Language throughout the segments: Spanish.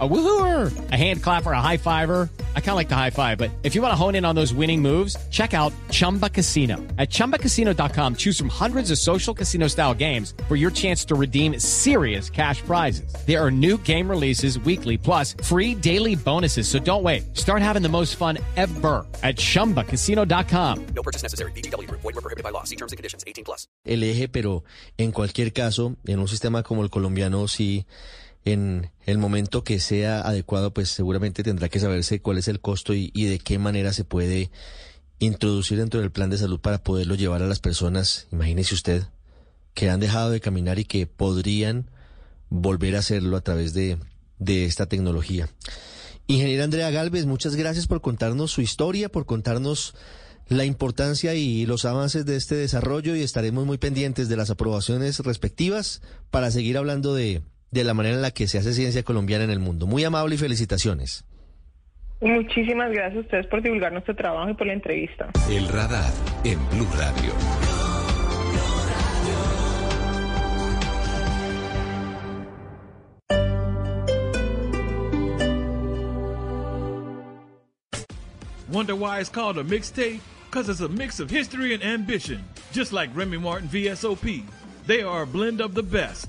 A woohooer, a hand clapper, a high fiver. I kind of like the high five, but if you want to hone in on those winning moves, check out Chumba Casino. At ChumbaCasino.com, choose from hundreds of social casino style games for your chance to redeem serious cash prizes. There are new game releases weekly, plus free daily bonuses. So don't wait. Start having the most fun ever at ChumbaCasino.com. No purchase necessary. BGW. Void were prohibited by law. See terms and conditions. 18 plus. El eje, pero en cualquier caso, en un sistema como el colombiano, sí... en el momento que sea adecuado, pues seguramente tendrá que saberse cuál es el costo y, de qué manera se puede introducir dentro del plan de salud para poderlo llevar a las personas, imagínese usted, que han dejado de caminar y que podrían volver a hacerlo a través de, de esta tecnología. Ingeniera Andrea Galvez, muchas gracias por contarnos su historia, por contarnos la importancia y los avances de este desarrollo y estaremos muy pendientes de las aprobaciones respectivas para seguir hablando de de la manera en la que se hace ciencia colombiana en el mundo. Muy amable y felicitaciones. Muchísimas gracias a ustedes por divulgar nuestro trabajo y por la entrevista. El radar en Blue Radio. Wonder why it's called a mixtape? Because it's a mix of history and ambition, just like Remy Martin VSOP. They are a blend of the best.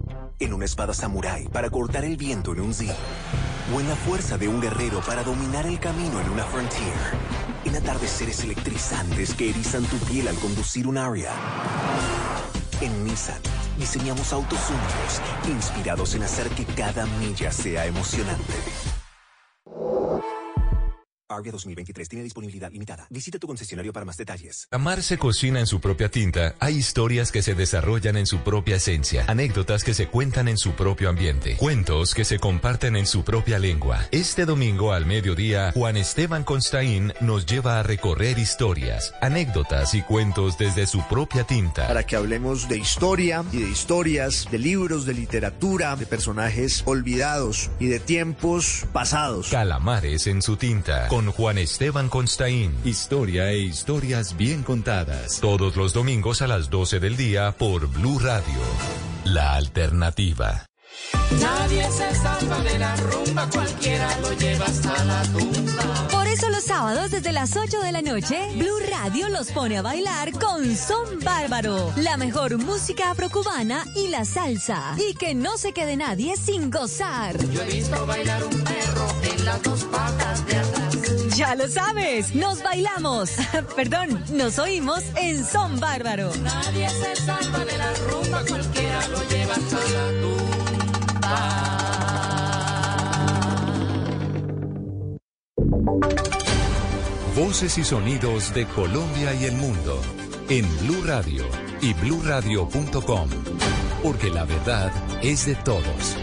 En una espada samurái para cortar el viento en un Z, o en la fuerza de un guerrero para dominar el camino en una Frontier, en atardeceres electrizantes que erizan tu piel al conducir un Aria. En Nissan, diseñamos autos únicos, inspirados en hacer que cada milla sea emocionante. Arvia 2023 tiene disponibilidad limitada. Visita tu concesionario para más detalles. Amar se cocina en su propia tinta. Hay historias que se desarrollan en su propia esencia. Anécdotas que se cuentan en su propio ambiente. Cuentos que se comparten en su propia lengua. Este domingo al mediodía, Juan Esteban Constaín nos lleva a recorrer historias, anécdotas y cuentos desde su propia tinta. Para que hablemos de historia y de historias, de libros, de literatura, de personajes olvidados y de tiempos pasados. Calamares en su tinta. Juan Esteban Constaín. Historia e historias bien contadas. Todos los domingos a las 12 del día por Blue Radio. La alternativa. Nadie se salva de la rumba, cualquiera lo lleva hasta la tumba. Por eso los sábados desde las 8 de la noche, Blue Radio los pone a bailar con Son Bárbaro, la mejor música afrocubana y la salsa. Y que no se quede nadie sin gozar. Yo he visto bailar un perro en las dos patas de atrás. Ya lo sabes, nos bailamos, perdón, nos oímos en Son Bárbaro. Nadie se salva de la rumba, cualquiera lo lleva hasta la tumba. Voces y sonidos de Colombia y el mundo en Blue Radio y bluradio.com, porque la verdad es de todos.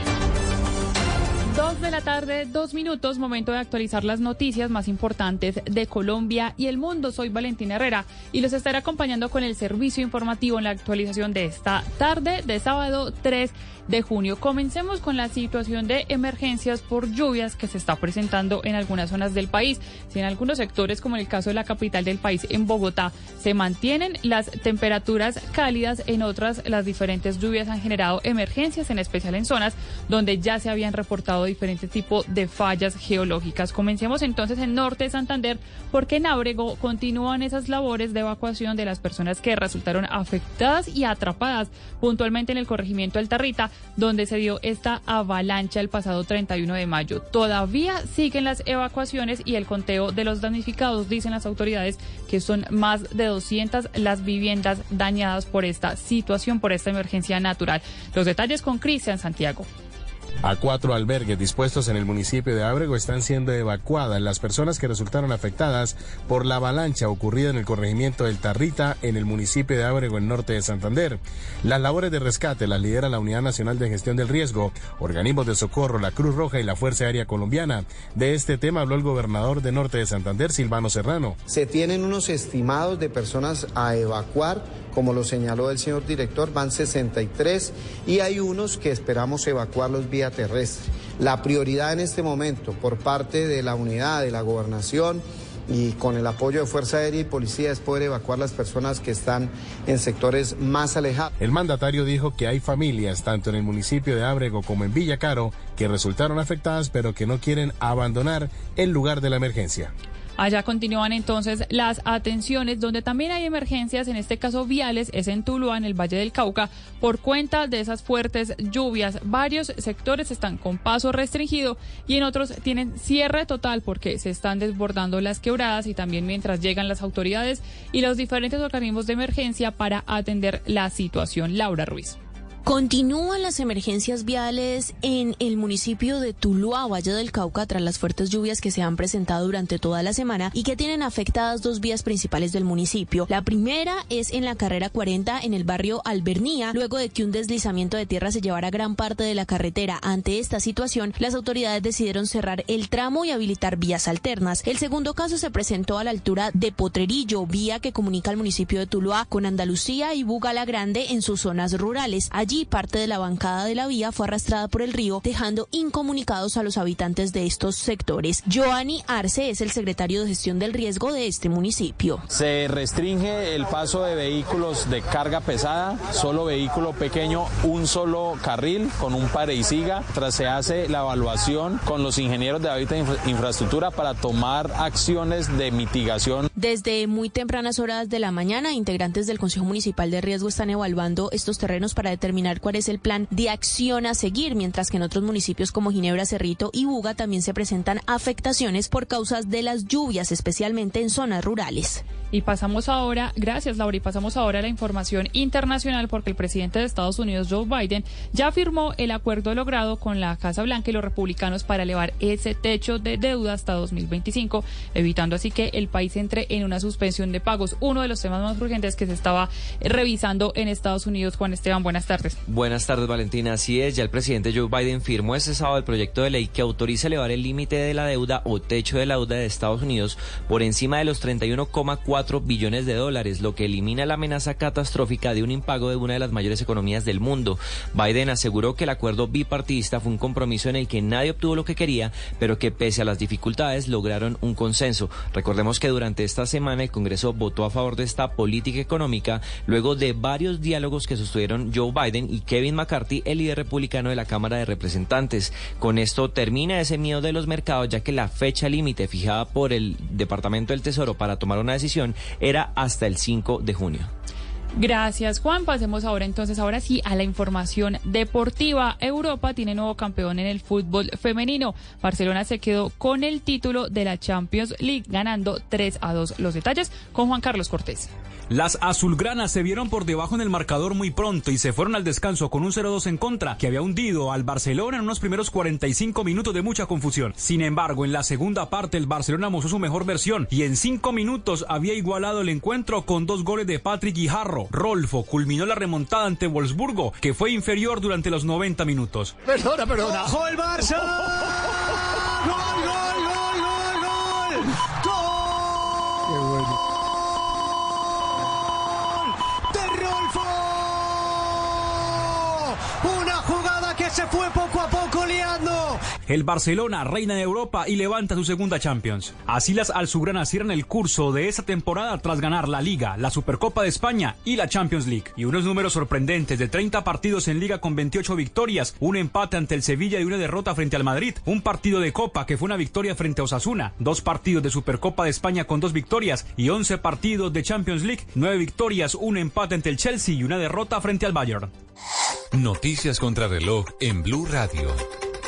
Dos de la tarde, dos minutos, momento de actualizar las noticias más importantes de Colombia y el mundo. Soy Valentina Herrera y los estaré acompañando con el servicio informativo en la actualización de esta tarde de sábado 3 de junio. Comencemos con la situación de emergencias por lluvias que se está presentando en algunas zonas del país. Si en algunos sectores, como en el caso de la capital del país, en Bogotá, se mantienen las temperaturas cálidas, en otras las diferentes lluvias han generado emergencias, en especial en zonas donde ya se habían reportado diferentes tipos de fallas geológicas. Comencemos entonces en norte de Santander, porque en Ábrego continúan esas labores de evacuación de las personas que resultaron afectadas y atrapadas puntualmente en el corregimiento del Tarrita donde se dio esta avalancha el pasado 31 de mayo. Todavía siguen las evacuaciones y el conteo de los damnificados, dicen las autoridades, que son más de 200 las viviendas dañadas por esta situación, por esta emergencia natural. Los detalles con Cristian Santiago. A cuatro albergues dispuestos en el municipio de Ábrego están siendo evacuadas las personas que resultaron afectadas por la avalancha ocurrida en el corregimiento del Tarrita en el municipio de Ábrego, en norte de Santander. Las labores de rescate las lidera la Unidad Nacional de Gestión del Riesgo, organismos de socorro, la Cruz Roja y la Fuerza Aérea Colombiana. De este tema habló el gobernador de norte de Santander, Silvano Serrano. Se tienen unos estimados de personas a evacuar como lo señaló el señor director, van 63 y hay unos que esperamos evacuarlos terrestre. La prioridad en este momento por parte de la unidad, de la gobernación, y con el apoyo de Fuerza Aérea y Policía es poder evacuar las personas que están en sectores más alejados. El mandatario dijo que hay familias, tanto en el municipio de Ábrego como en Villa Caro, que resultaron afectadas pero que no quieren abandonar el lugar de la emergencia. Allá continúan entonces las atenciones, donde también hay emergencias, en este caso viales, es en Tuluá, en el Valle del Cauca, por cuenta de esas fuertes lluvias. Varios sectores están con paso restringido y en otros tienen cierre total porque se están desbordando las quebradas y también mientras llegan las autoridades y los diferentes organismos de emergencia para atender la situación. Laura Ruiz. Continúan las emergencias viales en el municipio de Tuluá, Valle del Cauca, tras las fuertes lluvias que se han presentado durante toda la semana y que tienen afectadas dos vías principales del municipio. La primera es en la carrera 40 en el barrio Albernía, luego de que un deslizamiento de tierra se llevara gran parte de la carretera. Ante esta situación, las autoridades decidieron cerrar el tramo y habilitar vías alternas. El segundo caso se presentó a la altura de Potrerillo, vía que comunica al municipio de Tuluá con Andalucía y Bugala Grande en sus zonas rurales. Parte de la bancada de la vía fue arrastrada por el río, dejando incomunicados a los habitantes de estos sectores. Joanny Arce es el secretario de gestión del riesgo de este municipio. Se restringe el paso de vehículos de carga pesada, solo vehículo pequeño, un solo carril con un pare y siga. Tras se hace la evaluación con los ingenieros de hábitat e infraestructura para tomar acciones de mitigación. Desde muy tempranas horas de la mañana, integrantes del Consejo Municipal de Riesgo están evaluando estos terrenos para determinar cuál es el plan de acción a seguir, mientras que en otros municipios como Ginebra, Cerrito y Buga también se presentan afectaciones por causas de las lluvias, especialmente en zonas rurales. Y pasamos ahora, gracias Laura, y pasamos ahora a la información internacional porque el presidente de Estados Unidos, Joe Biden, ya firmó el acuerdo logrado con la Casa Blanca y los republicanos para elevar ese techo de deuda hasta 2025, evitando así que el país entre en una suspensión de pagos, uno de los temas más urgentes que se estaba revisando en Estados Unidos. Juan Esteban, buenas tardes. Buenas tardes, Valentina. Así es, ya el presidente Joe Biden firmó ese sábado el proyecto de ley que autoriza elevar el límite de la deuda o techo de la deuda de Estados Unidos por encima de los 31,4 billones de dólares, lo que elimina la amenaza catastrófica de un impago de una de las mayores economías del mundo. Biden aseguró que el acuerdo bipartidista fue un compromiso en el que nadie obtuvo lo que quería, pero que pese a las dificultades lograron un consenso. Recordemos que durante esta semana el Congreso votó a favor de esta política económica luego de varios diálogos que sostuvieron Joe Biden y Kevin McCarthy, el líder republicano de la Cámara de Representantes. Con esto termina ese miedo de los mercados, ya que la fecha límite fijada por el Departamento del Tesoro para tomar una decisión era hasta el 5 de junio. Gracias, Juan. Pasemos ahora entonces, ahora sí, a la información deportiva. Europa tiene nuevo campeón en el fútbol femenino. Barcelona se quedó con el título de la Champions League, ganando 3 a 2. Los detalles con Juan Carlos Cortés. Las azulgranas se vieron por debajo en el marcador muy pronto y se fueron al descanso con un 0-2 en contra que había hundido al Barcelona en unos primeros 45 minutos de mucha confusión. Sin embargo, en la segunda parte el Barcelona mostró su mejor versión y en 5 minutos había igualado el encuentro con dos goles de Patrick Guijarro. Rolfo culminó la remontada ante Wolfsburgo, que fue inferior durante los 90 minutos. Perdona, perdona. ¡Ojo el Barça! El Barcelona reina de Europa y levanta su segunda Champions. Así las alzugranas cierran el curso de esta temporada tras ganar la Liga, la Supercopa de España y la Champions League. Y unos números sorprendentes de 30 partidos en Liga con 28 victorias, un empate ante el Sevilla y una derrota frente al Madrid, un partido de Copa que fue una victoria frente a Osasuna, dos partidos de Supercopa de España con dos victorias y 11 partidos de Champions League, nueve victorias, un empate ante el Chelsea y una derrota frente al Bayern. Noticias contra reloj en Blue Radio.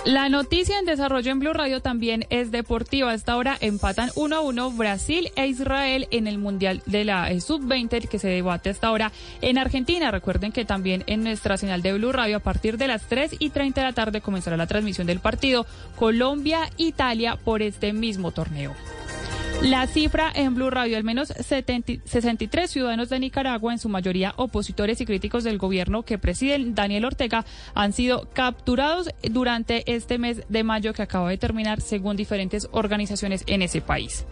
La noticia en desarrollo en Blue Radio también es deportiva. Hasta ahora empatan 1 a 1 Brasil e Israel en el Mundial de la eh, Sub-20 que se debate hasta ahora en Argentina. Recuerden que también en nuestra señal de Blue Radio a partir de las 3 y 30 de la tarde comenzará la transmisión del partido Colombia-Italia por este mismo torneo. La cifra en Blue Radio, al menos 70, 63 ciudadanos de Nicaragua, en su mayoría opositores y críticos del gobierno que preside Daniel Ortega, han sido capturados durante este mes de mayo que acaba de terminar, según diferentes organizaciones en ese país.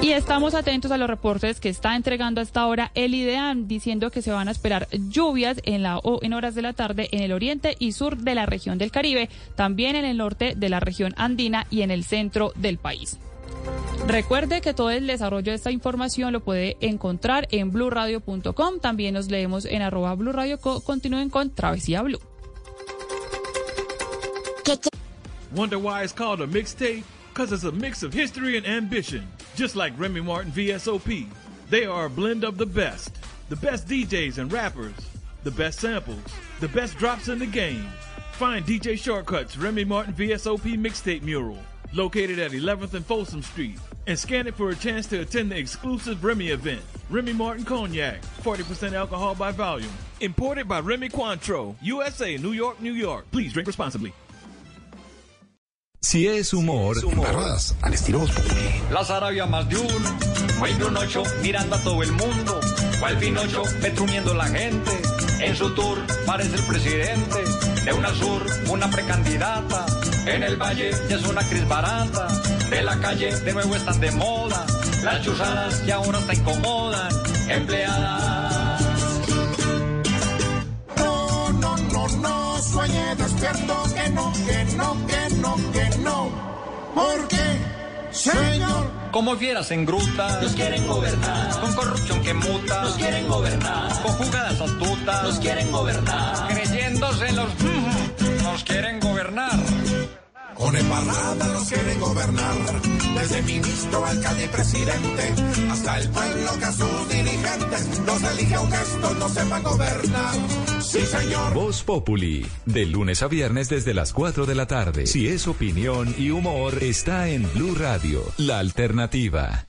Y estamos atentos a los reportes que está entregando hasta ahora el IDEAM, diciendo que se van a esperar lluvias en, la, en horas de la tarde en el oriente y sur de la región del Caribe, también en el norte de la región andina y en el centro del país. Recuerde que todo el desarrollo de esta información lo puede encontrar en blurradio.com. También nos leemos en arroba blurradio. Continúen con Travesía Blue. Wonder why it's called a mixtape? Because it's a mix of history and ambition. Just like Remy Martin VSOP. They are a blend of the best. The best DJs and rappers. The best samples. The best drops in the game. Find DJ Shortcuts Remy Martin VSOP mixtape mural located at 11th and Folsom Street, and scan it for a chance to attend the exclusive Remy event. Remy Martin Cognac, 40% alcohol by volume. Imported by Remy Cointreau, USA, New York, New York. Please drink responsibly. Si es humor, embarradas al estilo Las Arabia más de uno, muy de un ocho, mirando a todo el mundo. Cual Pinocho, petrumiendo la gente. En su tour parece el presidente. De una sur, una precandidata. En el valle ya es una actriz barata. De la calle de nuevo están de moda. Las chuzadas que ahora te incomodan. Empleadas. No, no, no, no, sueñe despierto que no, que no, que no, que no. ¿Por qué, señor? Como fieras en gruta, Nos quieren gobernar. con corrupción que muta, Nos quieren gobernar. con jugadas astutas, Nos quieren gobernar. creyéndose los nos quieren gobernar. Con embarrada los quieren gobernar. Desde ministro, alcalde y presidente, hasta el pueblo que a sus dirigentes los elige aunque estos no sepan gobernar. Sí, señor. Voz Populi, de lunes a viernes desde las 4 de la tarde. Si es opinión y humor, está en Blue Radio, la alternativa.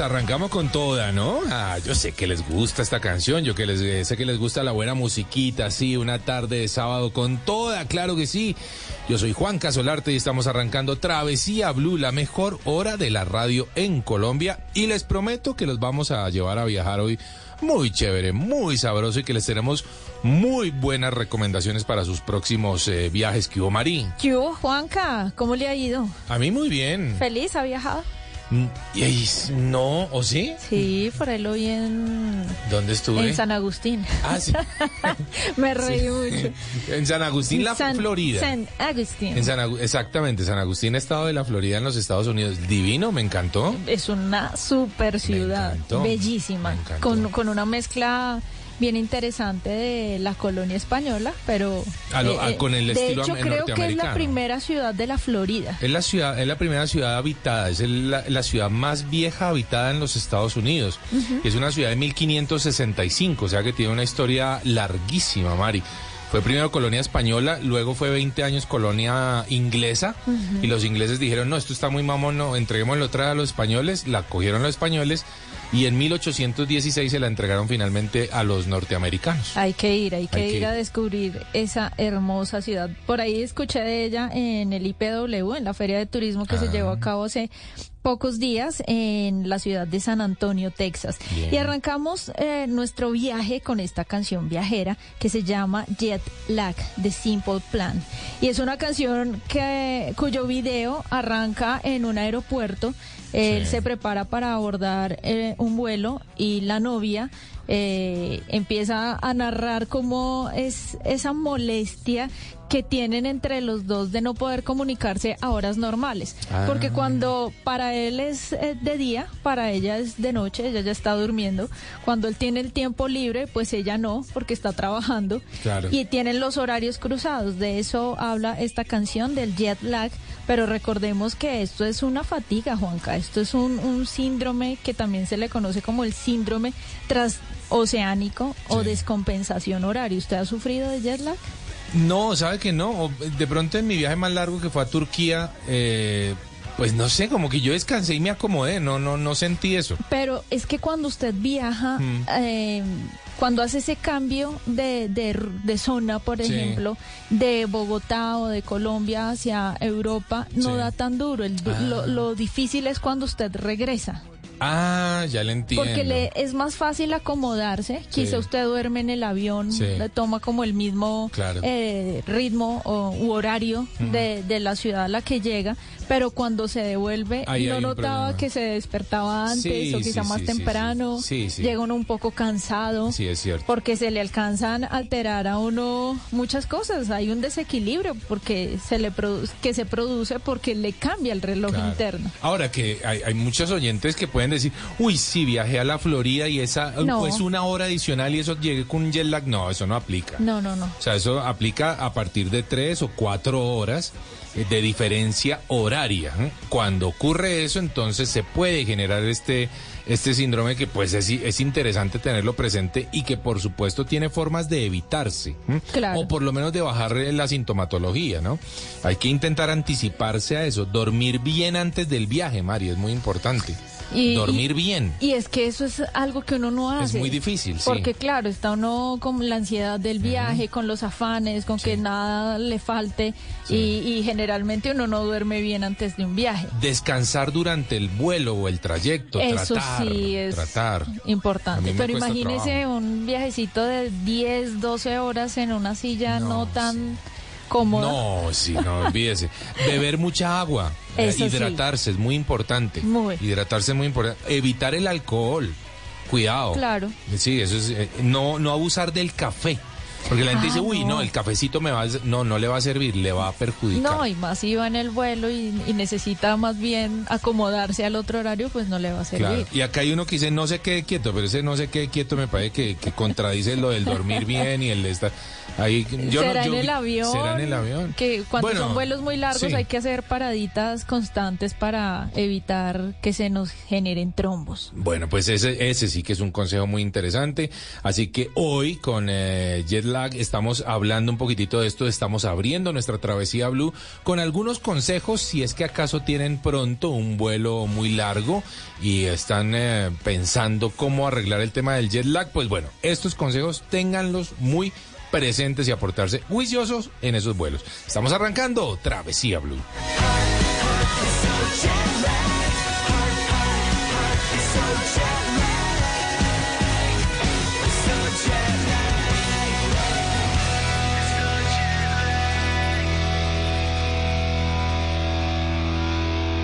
Arrancamos con toda, ¿no? Ah, yo sé que les gusta esta canción, yo que les eh, sé que les gusta la buena musiquita, sí, una tarde de sábado con toda, claro que sí. Yo soy Juan Casolarte y estamos arrancando Travesía Blue, la mejor hora de la radio en Colombia y les prometo que los vamos a llevar a viajar hoy muy chévere, muy sabroso y que les tenemos muy buenas recomendaciones para sus próximos eh, viajes que hubo Marí. ¿Qué hubo, Juanca? ¿Cómo le ha ido? A mí muy bien. ¿Feliz? ¿Ha viajado? Y ahí, no, ¿o sí? Sí, por ahí lo vi en, ¿Dónde estuve? en San Agustín. Ah, sí. Me reí mucho. En San Agustín, la San- Florida. San Agustín. En San Agu- exactamente, San Agustín, estado de la Florida en los Estados Unidos. Divino, me encantó. Es una super ciudad, encantó, bellísima, con, con una mezcla bien interesante de la colonia española, pero A lo- a- con el de estilo hecho am- creo que es la primera ciudad de la Florida. Es la ciudad, es la primera ciudad habitada, es el- la, la ciudad más vieja habitada en los Estados Unidos. Ujú. Es una ciudad de 1565, o sea que tiene una historia larguísima, Mari. Fue primero colonia española, luego fue 20 años colonia inglesa y los ingleses dijeron, no, esto está muy mamón, no, entreguémoslo otra vez a los españoles, la cogieron los españoles y en 1816 se la entregaron finalmente a los norteamericanos. Hay que ir, hay que Hay que ir a ir. descubrir esa hermosa ciudad. Por ahí escuché de ella en el IPW, en la Feria de Turismo que se Ah. llevó a cabo hace pocos días en la ciudad de San Antonio, Texas. Bien. Y arrancamos eh, nuestro viaje con esta canción viajera que se llama Jet Lag de Simple Plan. Y es una canción que, cuyo video arranca en un aeropuerto. Él Sí. se prepara para abordar eh, un vuelo y la novia eh, empieza a narrar cómo es esa molestia que tienen entre los dos de no poder comunicarse a horas normales. Ah. Porque cuando para él es eh, de día, para ella es de noche, ella ya está durmiendo. Cuando él tiene el tiempo libre, pues ella no, porque está trabajando. Claro. Y tienen los horarios cruzados. De eso habla esta canción del jet lag. Pero recordemos que esto es una fatiga, Juanca. Esto es un, un síndrome que también se le conoce como el síndrome transoceánico o descompensación horaria. ¿Usted ha sufrido de jet lag? No, sabe que no. De pronto en mi viaje más largo que fue a Turquía, eh, pues no sé, como que yo descansé y me acomodé, no, no, no sentí eso. Pero es que cuando usted viaja, Mm. eh, cuando hace ese cambio de, de, de zona, por Sí. ejemplo, de Bogotá o de Colombia hacia Europa, no Sí. da tan duro. El Ah. lo, lo difícil es cuando usted regresa. Ah, ya le entiendo. Porque le es más fácil acomodarse. Sí. Quizá usted duerme en el avión, Sí. le toma como el mismo Claro. eh, ritmo o, u horario de, de la ciudad a la que llega, pero cuando se devuelve Ahí no notaba que se despertaba antes Sí, o quizá más temprano. Llega uno un poco cansado. Sí, es cierto. Porque se le alcanzan a alterar a uno muchas cosas. Hay un desequilibrio porque se le produce, que se produce porque le cambia el reloj Claro. interno. Ahora que hay, hay muchos oyentes que pueden decir, uy, sí, viajé a la Florida y esa, No. pues una hora adicional y eso llegué con un jet lag. No, eso no aplica. No, no, no. O sea, eso aplica a partir de tres o cuatro horas eh, de diferencia horaria. ¿eh? Cuando ocurre eso, entonces se puede generar este, este síndrome que pues es, es interesante tenerlo presente y que por supuesto tiene formas de evitarse. Claro. O por lo menos de bajar la sintomatología, ¿no? Hay que intentar anticiparse a eso, dormir bien antes del viaje, Mario, es muy importante. Y- dormir bien. Y es que eso es algo que uno no Es hace. muy difícil, sí. Porque claro, está uno con la ansiedad del viaje, con los afanes, con que nada le falte y, y generalmente uno no duerme bien antes de un viaje. Descansar durante el vuelo o el trayecto, Eso tratar, sí es tratar. Importante. Pero imagínese un viajecito de 10, 12 horas en una silla no, tan cómoda. No, sí, no olvídese. Beber mucha agua, Eso sí. hidratarse es muy importante. Muy. Hidratarse es muy importante. Evitar el alcohol. Cuidado. Claro. Sí, eso es eh, no no abusar del café. Porque la gente Ah, dice, uy, no. no, el cafecito me va a... No, no le va a servir, le va a perjudicar. No, y más si va en el vuelo y, y necesita más bien acomodarse al otro horario, pues no le va a servir. Claro. Y acá hay uno que dice no se quede quieto, pero ese no se quede quieto me parece que, que contradice lo del dormir bien y el de estar ahí. yo no- será yo en el vi- avión. Será en el avión. Que cuando Bueno, son vuelos muy largos sí. hay que hacer paraditas constantes para evitar que se nos generen trombos. Bueno, pues ese, ese sí que es un consejo muy interesante. Así que hoy con eh, Jet Estamos hablando un poquitito de esto, estamos abriendo nuestra travesía Blue con algunos consejos si es que acaso tienen pronto un vuelo muy largo y están eh, pensando cómo arreglar el tema del jet lag, pues bueno, estos consejos ténganlos muy presentes y aportarse juiciosos en esos vuelos. Estamos arrancando Travesía Blue.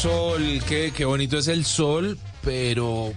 Sol, qué, qué bonito es el sol, pero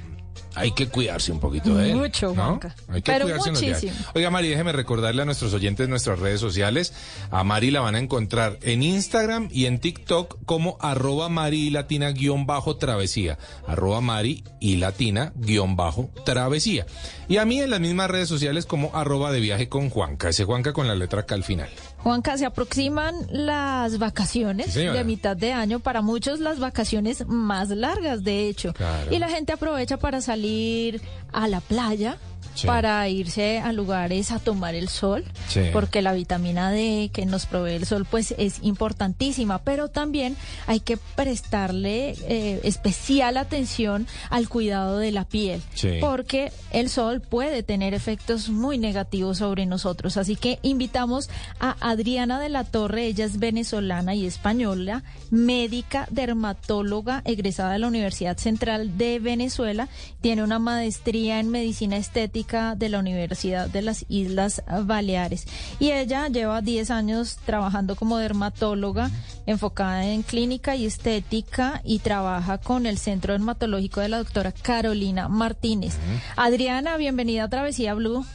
hay que cuidarse un poquito de él. Mucho, ¿no? Hay que Pero cuidarse en los días. muchísimo. Oiga, Mari, déjeme recordarle a nuestros oyentes nuestras redes sociales. A Mari la van a encontrar en Instagram y en TikTok como arroba Mari y Latina guion bajo travesía. Arroba Mari y Latina guion bajo travesía. Y a mí en las mismas redes sociales como arroba de viaje con Juanca. Ese Juanca con la letra K al final. Juanca, se aproximan las vacaciones Sí, de mitad de año, para muchos las vacaciones más largas, de hecho. Claro. Y la gente aprovecha para salir a la playa, Sí. para irse a lugares a tomar el sol, Sí. porque la vitamina D que nos provee el sol pues es importantísima, pero también hay que prestarle eh, especial atención al cuidado de la piel, Sí. porque el sol puede tener efectos muy negativos sobre nosotros. Así que invitamos a Adriana de la Torre, ella es venezolana y española, médica dermatóloga egresada de la Universidad Central de Venezuela, tiene una maestría en medicina estética de la Universidad de las Islas Baleares y ella lleva 10 años trabajando como dermatóloga enfocada en clínica y estética y trabaja con el Centro Dermatológico de la doctora Carolina Martínez. Adriana, bienvenida a Travesía Blue.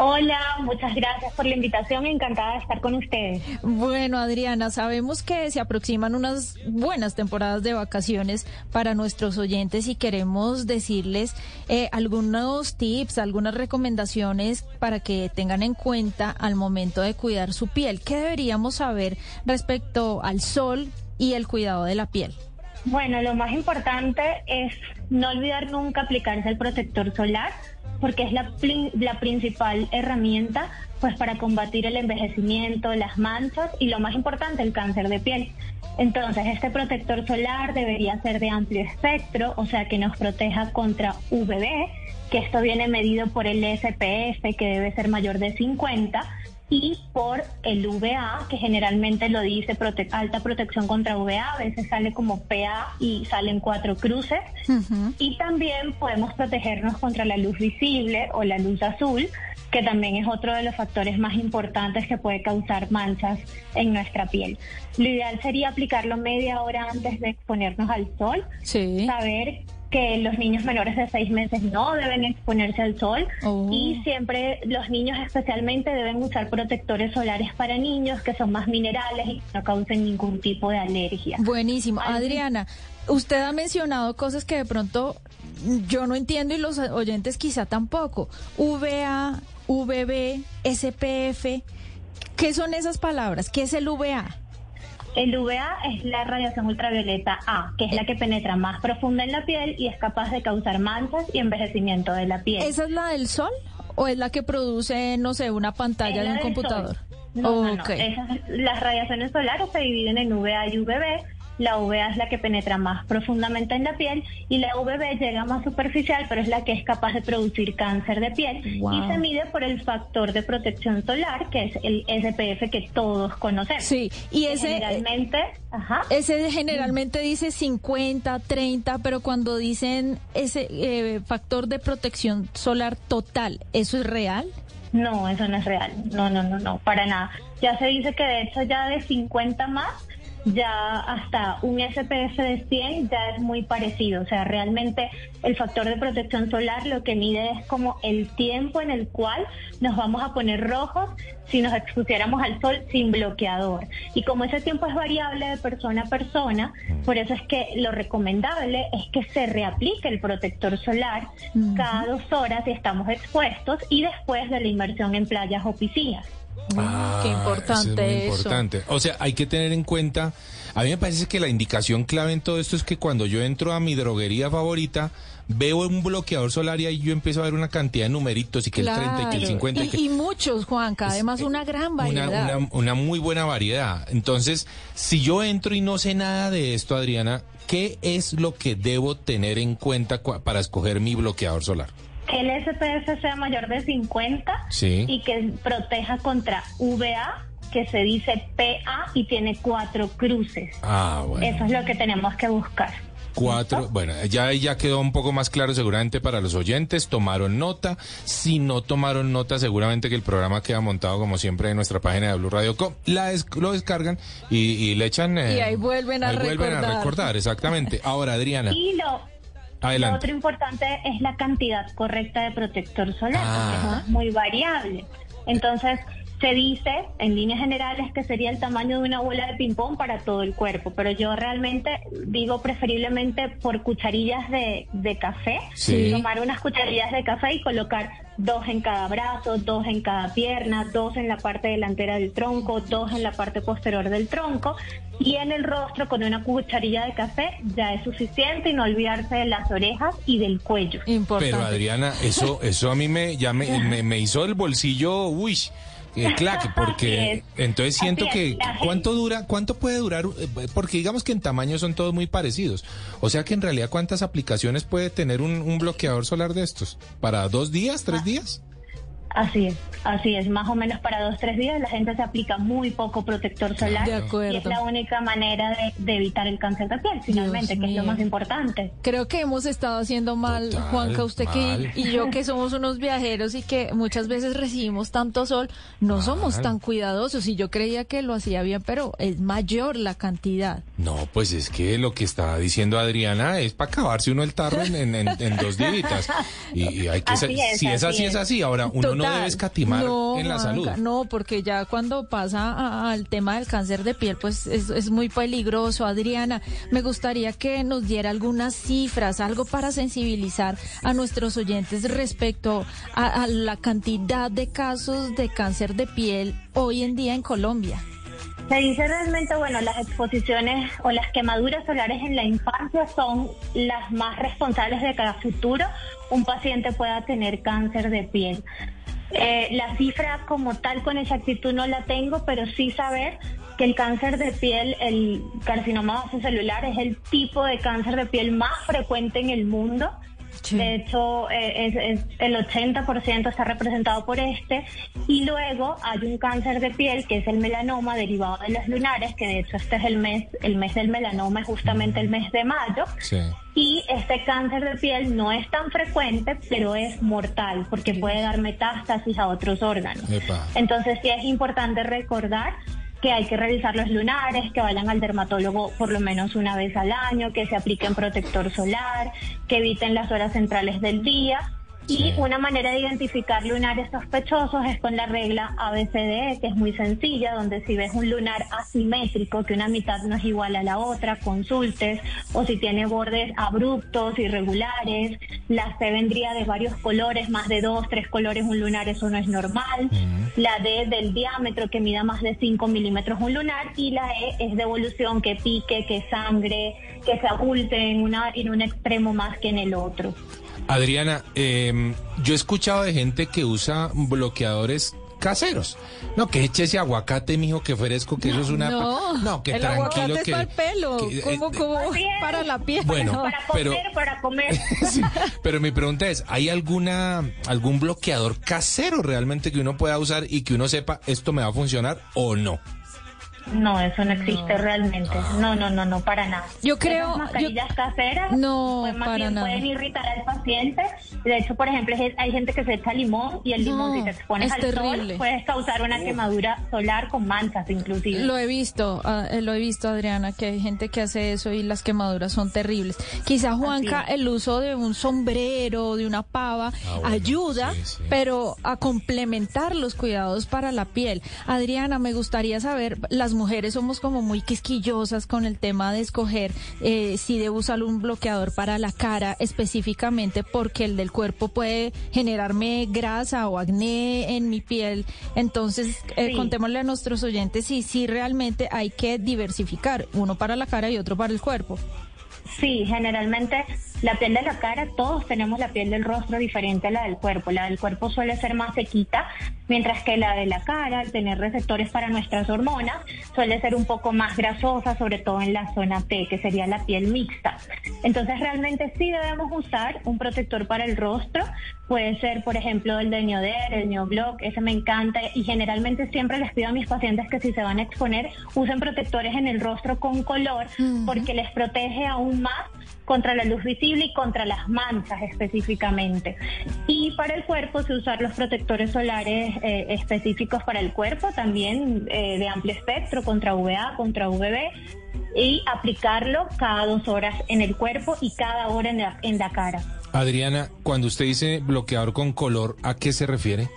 Hola, muchas gracias por la invitación, encantada de estar con ustedes. Bueno, Adriana, sabemos que se aproximan unas buenas temporadas de vacaciones para nuestros oyentes y queremos decirles eh, algunos tips, algunas recomendaciones para que tengan en cuenta al momento de cuidar su piel. ¿Qué deberíamos saber respecto al sol y el cuidado de la piel? Bueno, lo más importante es no olvidar nunca aplicarse el protector solar porque es la, la principal herramienta pues para combatir el envejecimiento, las manchas y lo más importante, el cáncer de piel. Entonces, este protector solar debería ser de amplio espectro, o sea, que nos proteja contra UVB, que esto viene medido por el SPF, que debe ser mayor de 50, y por el VA, que generalmente lo dice prote- alta protección contra VA, a veces sale como PA y salen cuatro cruces. Y también podemos protegernos contra la luz visible o la luz azul, que también es otro de los factores más importantes que puede causar manchas en nuestra piel. Lo ideal sería aplicarlo media hora antes de exponernos al sol. Saber que los niños menores de seis meses no deben exponerse al sol y siempre los niños especialmente deben usar protectores solares para niños que son más minerales y que no causen ningún tipo de alergia. Buenísimo. Adriana, usted ha mencionado cosas que de pronto yo no entiendo y los oyentes quizá tampoco. VA, VB, SPF. ¿Qué son esas palabras? ¿Qué es el VA? El UVA es la radiación ultravioleta A, que es la que penetra más profunda en la piel y es capaz de causar manchas y envejecimiento de la piel. ¿Esa es la del sol o es la que produce, no sé, una pantalla de un computador? No, no, no. Esas- las radiaciones solares se dividen en UVA y UVB. La UVA es la que penetra más profundamente en la piel y la UVB llega más superficial, pero es la que es capaz de producir cáncer de piel Wow. y se mide por el factor de protección solar, que es el SPF que todos conocemos. Sí, y ese- generalmente, ajá. Ese generalmente dice 50, 30, pero cuando dicen ese eh, factor de protección solar total, ¿eso es real? No, eso no es real. No, no, no, no, para nada. Ya se dice que de hecho ya de 50 más, ya hasta un SPF de 100 ya es muy parecido. O sea, realmente el factor de protección solar lo que mide es como el tiempo en el cual nos vamos a poner rojos si nos expusiéramos al sol sin bloqueador. Y como ese tiempo es variable de persona a persona, por eso es que lo recomendable es que se reaplique el protector solar cada dos horas si estamos expuestos y después de la inmersión en playas o piscinas. Ah, qué eso importante es muy eso. importante. O sea, hay que tener en cuenta, a mí me parece que la indicación clave en todo esto es que cuando yo entro a mi droguería favorita, veo un bloqueador solar y ahí yo empiezo a ver una cantidad de numeritos y que el 30 y que el Claro. 50 y que... Y, y muchos, Juanca, además una gran variedad. una, una muy buena variedad. Entonces, si yo entro y no sé nada de esto, Adriana, ¿qué es lo que debo tener en cuenta para escoger mi bloqueador solar? Que el SPF sea mayor de 50 Sí. y que proteja contra UVA, que se dice PA y tiene cuatro cruces. Ah, bueno. Eso es lo que tenemos que buscar. Cuatro, bueno, ya, ya quedó un poco más claro seguramente para los oyentes, tomaron nota, si no tomaron nota seguramente que el programa queda montado como siempre en nuestra página de Blue Radio Com, la des- lo descargan y, y le echan... eh, Y ahí vuelven a ahí vuelven a recordar. recordar, exactamente. Ahora, Adriana, Y lo, Adelante. lo otro importante es la cantidad correcta de protector solar, Ah. porque es muy variable. Entonces, se dice en líneas generales que sería el tamaño de una bola de ping-pong para todo el cuerpo, pero yo realmente digo preferiblemente por cucharillas de, de café, Sí. tomar unas cucharillas de café y colocar dos en cada brazo, dos en cada pierna, dos en la parte delantera del tronco, dos en la parte posterior del tronco y en el rostro con una cucharilla de café ya es suficiente y no olvidarse de las orejas y del cuello. pero Adriana, eso, eso a mí me, ya me, me, me hizo el bolsillo, uy, eh, clac, porque entonces siento que cuánto dura, cuánto puede durar, Eh, porque digamos que en tamaño son todos muy parecidos, o sea que en realidad cuántas aplicaciones puede tener un, un bloqueador solar de estos, para dos días, tres días. Así es, así es, más o menos para dos, tres días la gente se aplica muy poco protector solar De acuerdo. y es la única manera de, de evitar el cáncer de piel, finalmente, que es lo más importante. Creo que hemos estado haciendo mal, Juanca, usted mal. que y yo que somos unos viajeros y que muchas veces recibimos tanto sol, no somos tan cuidadosos y yo creía que lo hacía bien, pero es mayor la cantidad. No, pues es que lo que está diciendo Adriana es para acabarse uno el tarro en, en- en- en dos días. Y, y hay que Así es, si es así así, es es. así. Ahora, uno no Total. debe escatimar No, en la salud. No, porque ya cuando pasa a- al tema del cáncer de piel, pues es, es muy peligroso. Adriana, me gustaría que nos diera algunas cifras, algo para sensibilizar a nuestros oyentes respecto a, a la cantidad de casos de cáncer de piel hoy en día en Colombia. Se dice realmente, bueno, las exposiciones o las quemaduras solares en la infancia son las más responsables de que a futuro un paciente pueda tener cáncer de piel. Eh, la cifra como tal con exactitud no la tengo, pero sí saber que el cáncer de piel, el carcinoma celular es el tipo de cáncer de piel más frecuente en el mundo. De hecho, eh, es, es- el 80% está representado por este. Y luego hay un cáncer de piel que es el melanoma derivado de los lunares, que de hecho este es el mes, el mes del melanoma, es justamente el mes de mayo. Sí. Y este cáncer de piel no es tan frecuente, pero es mortal porque puede dar metástasis a otros órganos. Epa. Entonces sí es importante recordar que hay que revisar los lunares, que vayan al dermatólogo por lo menos una vez al año, que se apliquen protector solar, que eviten las horas centrales del día Y una manera de identificar lunares sospechosos es con la regla ABCDE, que es muy sencilla, donde si ves un lunar asimétrico, que una mitad no es igual a la otra, consultes, o si tiene bordes abruptos, irregulares, la C vendría de varios colores, más de dos, tres colores un lunar, eso no es normal. La D del diámetro, que mida más de 5 milímetros un lunar, y la E es de evolución, que pique, que sangre, que se abulte en, una, en un extremo más que en el otro. Adriana, eh, yo he escuchado de gente que usa bloqueadores caseros. No, que eche ese aguacate, mijo, que fresco, que eso es una... No, no que el tranquilo aguacate que... es para el pelo, que, eh, como, como para la piel. Bueno, Para pero- comer, para comer. Sí, pero mi pregunta es, ¿hay alguna algún bloqueador casero realmente que uno pueda usar y que uno sepa esto me va a funcionar o no? No, eso no existe realmente. No, no, no, no, para nada. Yo creo- Esas mascarillas caseras No, pues, más para bien nada. pueden irritar al paciente. De hecho, por ejemplo, hay gente que se echa limón y el limón, No, si te expones es al terrible. sol, puedes causar una quemadura solar con manchas inclusive. Lo he visto, ah, eh, lo he visto, Adriana, que hay gente que hace eso y las quemaduras son terribles. Quizá, Juanca, el uso de un sombrero, de una pava, Ah, bueno, ayuda, sí, sí. pero a complementar los cuidados para la piel. Adriana, me gustaría saber, las mujeres somos como muy quisquillosas con el tema de escoger eh, si debo usar un bloqueador para la cara específicamente porque el del cuerpo puede generarme grasa o acné en mi piel. Entonces, eh, Sí. contémosle a nuestros oyentes si, si realmente hay que diversificar, uno para la cara y otro para el cuerpo. Sí, generalmente la piel de la cara, todos tenemos la piel del rostro diferente a la del cuerpo. La del cuerpo suele ser más sequita, mientras que la de la cara, al tener receptores para nuestras hormonas, suele ser un poco más grasosa, sobre todo en la zona T, que sería la piel mixta. Entonces realmente sí debemos usar un protector para el rostro. Puede ser, por ejemplo, el de Neoder, el Neoblock, ese me encanta. Y generalmente siempre les pido a mis pacientes que si se van a exponer, usen protectores en el rostro con color, porque les protege aún más contra la luz visible y contra las manchas específicamente. Y para el cuerpo se usar los protectores solares eh, específicos para el cuerpo, también eh, de amplio espectro, contra UVA, contra UVB, y aplicarlo cada dos horas en el cuerpo y cada hora en la, en la cara. Adriana, cuando usted dice bloqueador con color, ¿a qué se refiere?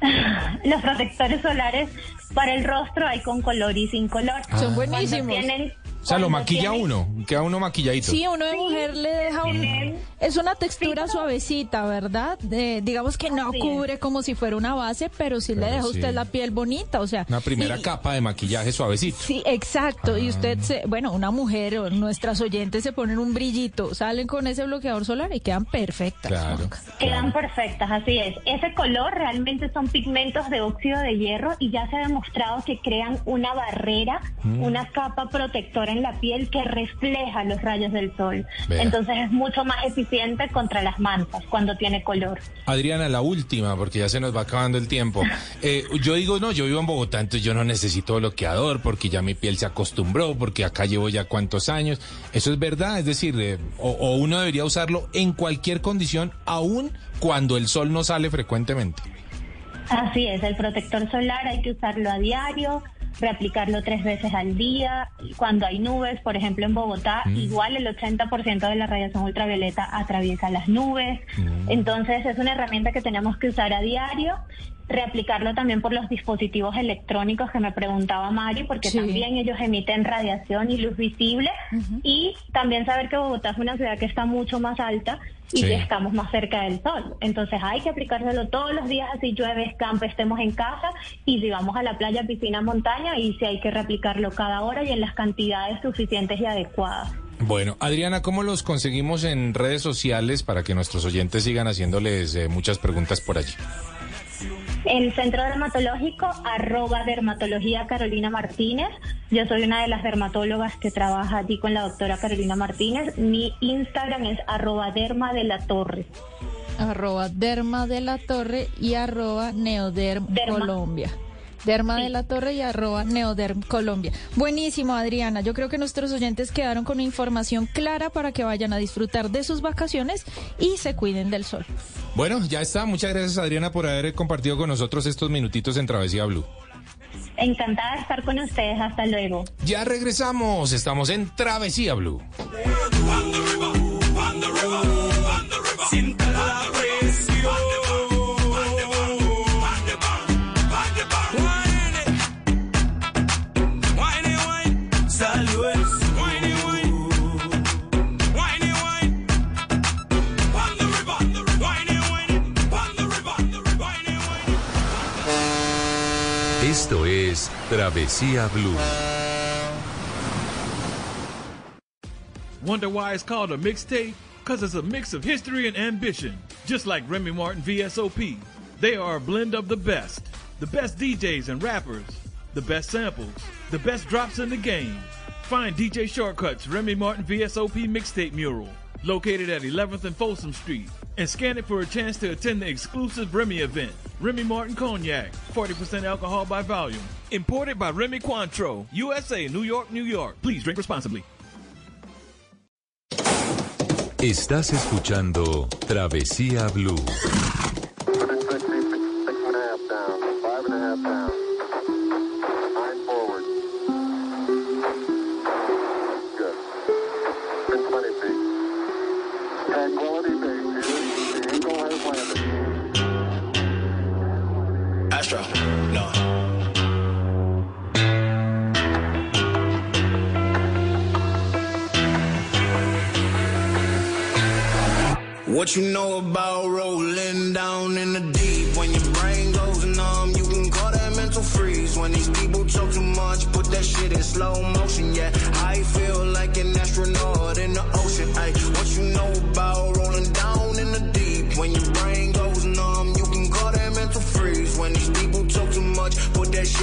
Los protectores solares para el rostro hay con color y sin color. Ah. Son Cuando buenísimos. tienen- O sea, lo maquilla uno, queda uno maquilladito. Sí, uno de mujer le deja un... Es una textura suavecita, ¿verdad? De- digamos que no Así es. cubre como si fuera una base, pero sí le deja a usted la piel bonita, o sea... Una primera y- capa de maquillaje suavecito. Sí, exacto. Y Ah. usted, se, bueno, una mujer o nuestras oyentes se ponen un brillito, salen con ese bloqueador solar y quedan perfectas. Claro. Quedan perfectas, así es. Ese color realmente son pigmentos de óxido de hierro y ya se ha demostrado que crean una barrera, Mm. una capa protectora en la piel que refleja los rayos del sol. Vea. Entonces es mucho más eficiente contra las manchas cuando tiene color. Adriana, la última, porque ya se nos va acabando el tiempo. Eh, yo digo, no, yo vivo en Bogotá, entonces yo no necesito bloqueador porque ya mi piel se acostumbró, porque acá llevo ya cuántos años. Eso es verdad, es decir, eh, o, o uno debería usarlo en cualquier condición, aún cuando el sol no sale frecuentemente. Así es, el protector solar hay que usarlo a diario, reaplicarlo tres veces al día. Cuando hay nubes, por ejemplo en Bogotá, Mm. igual el 80% de la radiación ultravioleta atraviesa las nubes. Mm. Entonces es una herramienta que tenemos que usar a diario. Reaplicarlo también por los dispositivos electrónicos que me preguntaba Mari, porque Sí. también ellos emiten radiación y luz visible. Y también saber que Bogotá es una ciudad que está mucho más alta y Sí. que estamos más cerca del sol. Entonces hay que aplicárselo todos los días, así llueve, escampa, estemos en casa y si vamos a la playa, piscina, montaña y si hay que reaplicarlo cada hora y en las cantidades suficientes y adecuadas. Bueno, Adriana, ¿cómo los conseguimos en redes sociales para que nuestros oyentes sigan haciéndoles eh, muchas preguntas por allí? El centro dermatológico, arroba dermatología Carolina Martínez. Yo soy una de las dermatólogas que trabaja allí con la doctora Carolina Martínez. Mi Instagram es arroba derma de la torre. Arroba Derma de la Torre y arroba Neoderm Derma. Colombia. Derma de la Torre y arroba Neoderm Colombia. Buenísimo, Adriana. Yo creo que nuestros oyentes quedaron con información clara para que vayan a disfrutar de sus vacaciones y se cuiden del sol. Bueno, ya está. Muchas gracias, Adriana, por haber compartido con nosotros estos minutitos en Travesía Blue. Encantada de estar con ustedes. Hasta luego. Ya regresamos. Estamos en Travesía Blue. Travesía Blue. Wonder why it's called a mixtape? Because it's a mix of history and ambition. Just like Remy Martin VSOP. They are a blend of the best. The best DJs and rappers. The best samples. The best drops in the game. Find DJ Shortcuts Remy Martin VSOP mixtape mural. Located at 11th and Folsom Street. And scan it for a chance to attend the exclusive Remy event. Remy Martin Cognac. 40% alcohol by volume. Imported by Remy Cointreau. USA, New York, New York. Please drink responsibly. Estás escuchando Travesía Blue. Astro, no. What you know about rolling down in the deep? When your brain goes numb, you can call that mental freeze. When these people talk too much, put that shit in slow motion. Yeah, I feel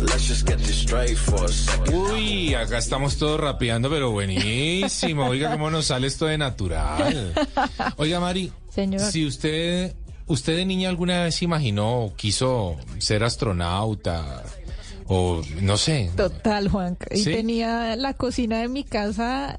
Let's just get this straight for a second. Uy, acá estamos todos rapeando, pero buenísimo. Oiga, cómo nos sale esto de natural. Oiga, Mari, Señor. si usted, usted de niña alguna vez imaginó o quiso ser astronauta o no sé. Total, Juanca. Y ¿Sí? tenía la cocina de mi casa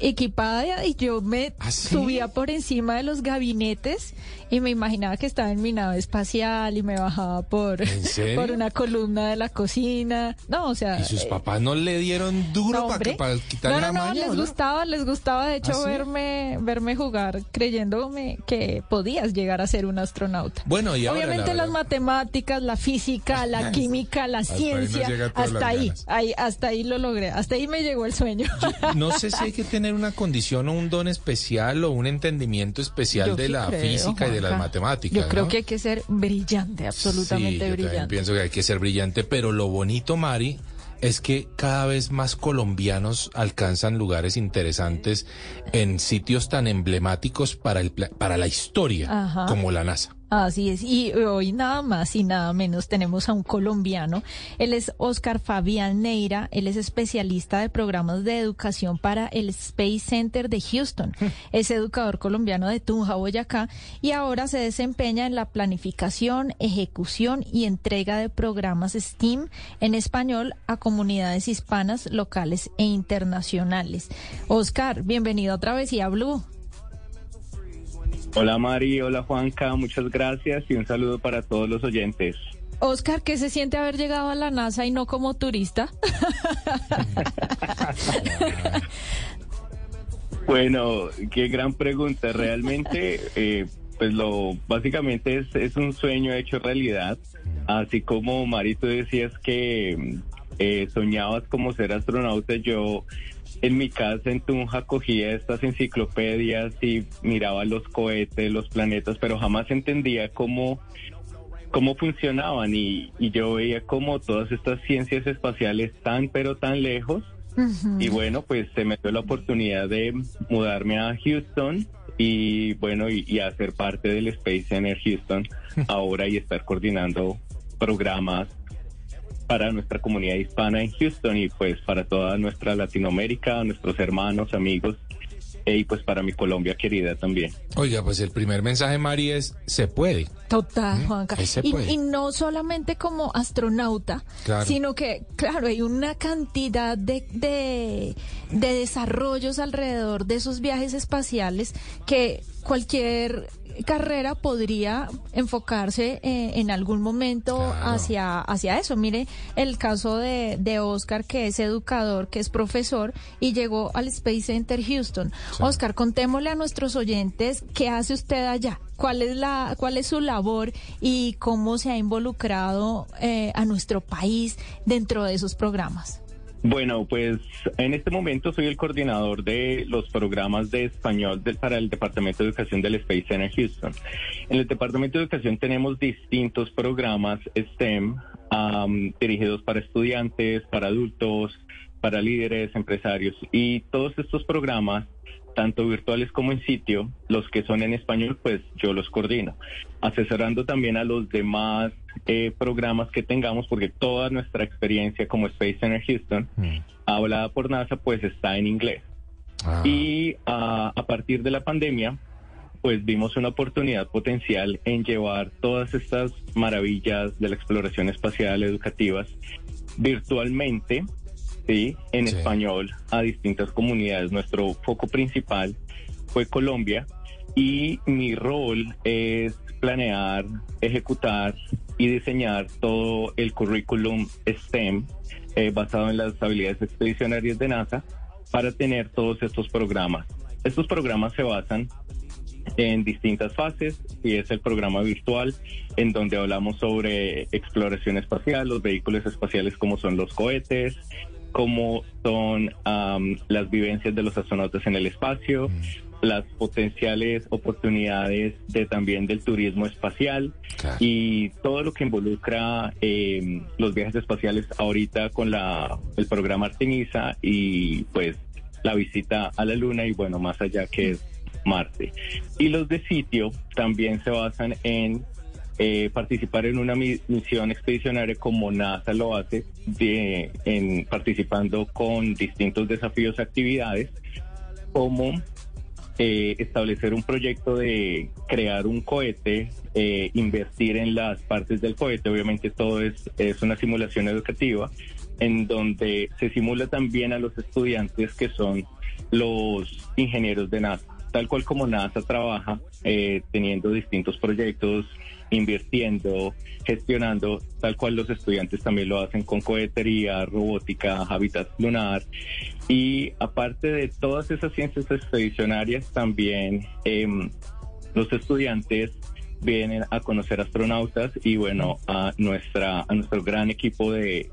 equipada y yo me ¿Ah, sí? subía por encima de los gabinetes y me imaginaba que estaba en mi nave espacial y me bajaba por, por una columna de la cocina. No, o sea... ¿Y sus eh, papás no le dieron duro no, para, para quitarle no, no, la no, maña? les ¿o no? gustaba, les gustaba de hecho ¿Ah, sí? verme, verme jugar creyéndome que podías llegar a ser un astronauta. Bueno, y ahora, Obviamente la las matemáticas, la física, la química, la ciencia, hasta ahí, ahí, hasta ahí lo logré, hasta ahí me llegó el sueño. No sé si hay que tener una condición o un don especial o un entendimiento especial Yo de la creo, física y de las matemáticas. Yo creo ¿no? que hay que ser brillante, absolutamente Sí, yo brillante. pienso que hay que ser brillante, pero lo bonito, Mari, es que cada vez más colombianos alcanzan lugares interesantes en sitios tan emblemáticos para, el, para la historia Ajá. como la NASA. Así es, y hoy nada más y nada menos tenemos a un colombiano. Él es Oscar Fabián Neira, él es especialista de programas de educación para el Space Center de Houston. Es educador colombiano de Tunja, Boyacá, y ahora se desempeña en la planificación, ejecución y entrega de programas STEAM en español a comunidades hispanas, locales e internacionales. Oscar, bienvenido a Travesía Blue. Hola Mari, hola Juanca, muchas gracias y un saludo para todos los oyentes. Oscar, ¿qué se siente haber llegado a la NASA y no como turista? Bueno, qué gran pregunta. Realmente, eh, pues lo básicamente es, es un sueño hecho realidad. Así como Mari, tú decías que eh, soñabas como ser astronauta, yo en mi casa en Tunja cogía estas enciclopedias y miraba los cohetes, los planetas, pero jamás entendía cómo cómo funcionaban. Y, y yo veía como todas estas ciencias espaciales tan pero tan lejos. Y bueno, pues se me dio la oportunidad de mudarme a Houston y bueno, y, y hacer parte del Space Center Houston ahora y estar coordinando programas para nuestra comunidad hispana en Houston y pues para toda nuestra Latinoamérica, nuestros hermanos, amigos eh, y pues para mi Colombia querida también. Oiga, pues el primer mensaje, Mari, es se puede. Total, ¿Mm? Juanca. Se Y, puede. y no solamente como astronauta, Claro. sino que, claro, hay una cantidad de, de, de desarrollos alrededor de esos viajes espaciales que cualquier carrera podría enfocarse eh, en algún momento hacia, hacia eso. Mire el caso de, de Oscar, que es educador, que es profesor y llegó al Space Center Houston. Oscar, contémosle a nuestros oyentes qué hace usted allá. ¿Cuál es la, cuál es su labor y cómo se ha involucrado eh, a nuestro país dentro de esos programas? Bueno, pues en este momento soy el coordinador de los programas de español para el Departamento de Educación del Space Center Houston. En el Departamento de Educación tenemos distintos programas STEM am, dirigidos para estudiantes, para adultos, para líderes, empresarios y todos estos programas tanto virtuales como en sitio, los que son en español, pues yo los coordino, asesorando también a los demás eh, programas que tengamos, porque toda nuestra experiencia como Space Center Houston, hablada por NASA, pues está en inglés. Y ah, a partir de la pandemia, pues vimos una oportunidad potencial en llevar todas estas maravillas de la exploración espacial educativas virtualmente, sí, en español a distintas comunidades. Nuestro foco principal fue Colombia y mi rol es planear, ejecutar y diseñar todo el currículum STEM eh, basado en las habilidades expedicionarias de NASA para tener todos estos programas. Estos programas se basan en distintas fases y es el programa virtual en donde hablamos sobre exploración espacial, los vehículos espaciales como son los cohetes, como son am, las vivencias de los astronautas en el espacio, las potenciales oportunidades de también del turismo espacial y todo lo que involucra eh, los viajes espaciales ahorita con la el programa Artemisa y pues la visita a la luna y bueno más allá que es Marte. Y los de sitio también se basan en eh, participar en una mi- misión expedicionaria como NASA lo hace, de, en participando con distintos desafíos, actividades, como eh, establecer un proyecto de crear un cohete, eh, invertir en las partes del cohete, obviamente todo es, es una simulación educativa, en donde se simula también a los estudiantes que son los ingenieros de NASA, tal cual como NASA trabaja, eh, teniendo distintos proyectos, invirtiendo, gestionando, tal cual los estudiantes también lo hacen con cohetería, robótica, hábitat lunar. Y aparte de todas esas ciencias expedicionarias, también em, los estudiantes vienen a conocer astronautas y bueno, a nuestra a nuestro gran equipo de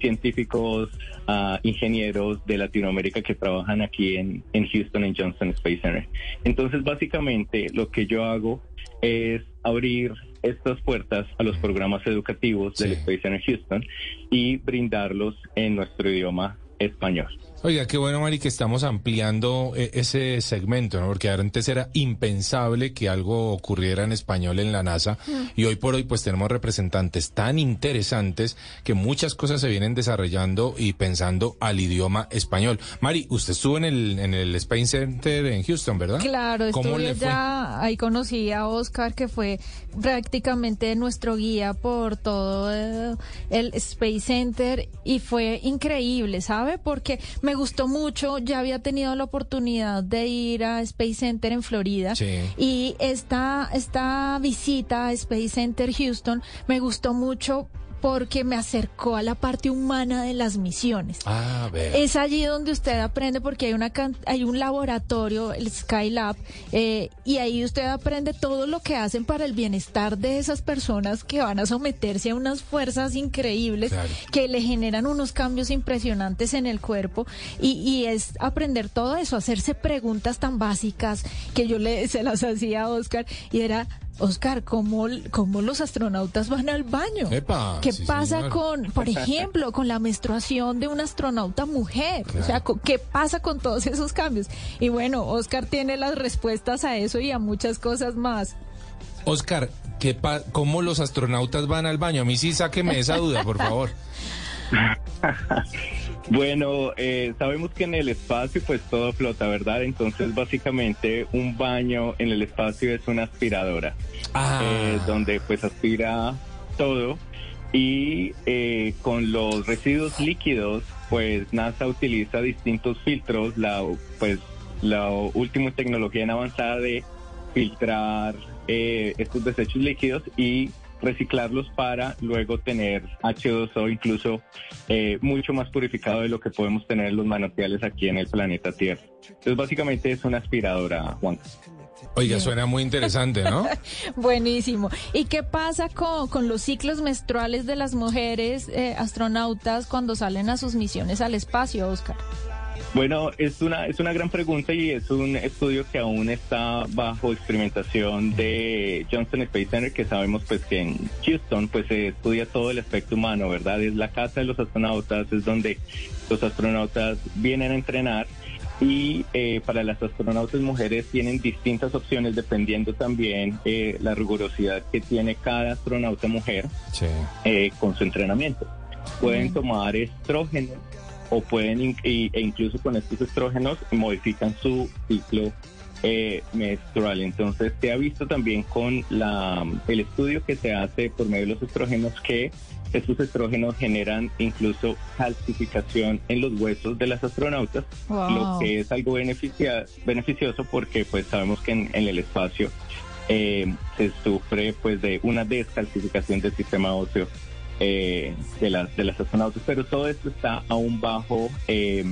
científicos, ah, ingenieros de Latinoamérica que trabajan aquí en, en Houston, en Johnson Space Center. Entonces, básicamente, lo que yo hago es abrir estas puertas a los programas educativos del Space Center Houston y brindarlos en nuestro idioma español. Oiga, qué bueno, Mari, que estamos ampliando eh, ese segmento, ¿no? Porque antes era impensable que algo ocurriera en español en la NASA y hoy por hoy pues tenemos representantes tan interesantes que muchas cosas se vienen desarrollando y pensando al idioma español. Mari, usted estuvo en el, en el Space Center en Houston, ¿verdad? Claro, ¿Cómo estuve allá, ahí conocí a Oscar, que fue prácticamente nuestro guía por todo el Space Center y fue increíble, ¿sabe? Porque me gustó mucho, ya había tenido la oportunidad de ir a Space Center en Florida Sí. y esta, esta visita a Space Center Houston me gustó mucho porque me acercó a la parte humana de las misiones. Ah. Es allí donde usted aprende porque hay una hay un laboratorio, el Skylab, eh, y ahí usted aprende todo lo que hacen para el bienestar de esas personas que van a someterse a unas fuerzas increíbles que le generan unos cambios impresionantes en el cuerpo y, y es aprender todo eso, hacerse preguntas tan básicas que yo le se las hacía a Oscar y era Oscar, ¿cómo, cómo los astronautas van al baño? Epa, ¿Qué sí, pasa señor. con, por ejemplo, con la menstruación de una astronauta mujer? O sea, ¿qué pasa con todos esos cambios? Y bueno, Oscar tiene las respuestas a eso y a muchas cosas más. Oscar, ¿qué pa- ¿cómo los astronautas van al baño? A mí sí sáqueme esa duda, por favor. Bueno, eh, sabemos que en el espacio pues todo flota, ¿verdad? Entonces básicamente un baño en el espacio es una aspiradora, Ah. eh, donde pues aspira todo y eh, con los residuos líquidos pues NASA utiliza distintos filtros, la pues la última tecnología en avanzada de filtrar eh, estos desechos líquidos y reciclarlos para luego tener H2O incluso eh, mucho más purificado de lo que podemos tener en los manantiales aquí en el planeta Tierra. Entonces básicamente es una aspiradora, Juan. Oiga, suena muy interesante, ¿no? Buenísimo. ¿Y qué pasa con, con los ciclos menstruales de las mujeres eh, astronautas cuando salen a sus misiones al espacio, Oscar? Bueno, es una, es una gran pregunta y es un estudio que aún está bajo experimentación de Johnson Space Center, que sabemos pues que en Houston pues se estudia todo el aspecto humano, ¿verdad? Es la casa de los astronautas, es donde los astronautas vienen a entrenar y eh, para las astronautas mujeres tienen distintas opciones dependiendo también eh, la rigurosidad que tiene cada astronauta mujer Sí. eh, con su entrenamiento. Pueden tomar estrógenos o pueden, e incluso con estos estrógenos, modifican su ciclo eh, menstrual. Entonces, se ha visto también con la, el estudio que se hace por medio de los estrógenos que estos estrógenos generan incluso calcificación en los huesos de las astronautas, Wow. lo que es algo beneficia- beneficioso porque pues sabemos que en, en el espacio eh, se sufre pues de una descalcificación del sistema óseo eh, de las de las astronautas, pero todo esto está aún bajo eh,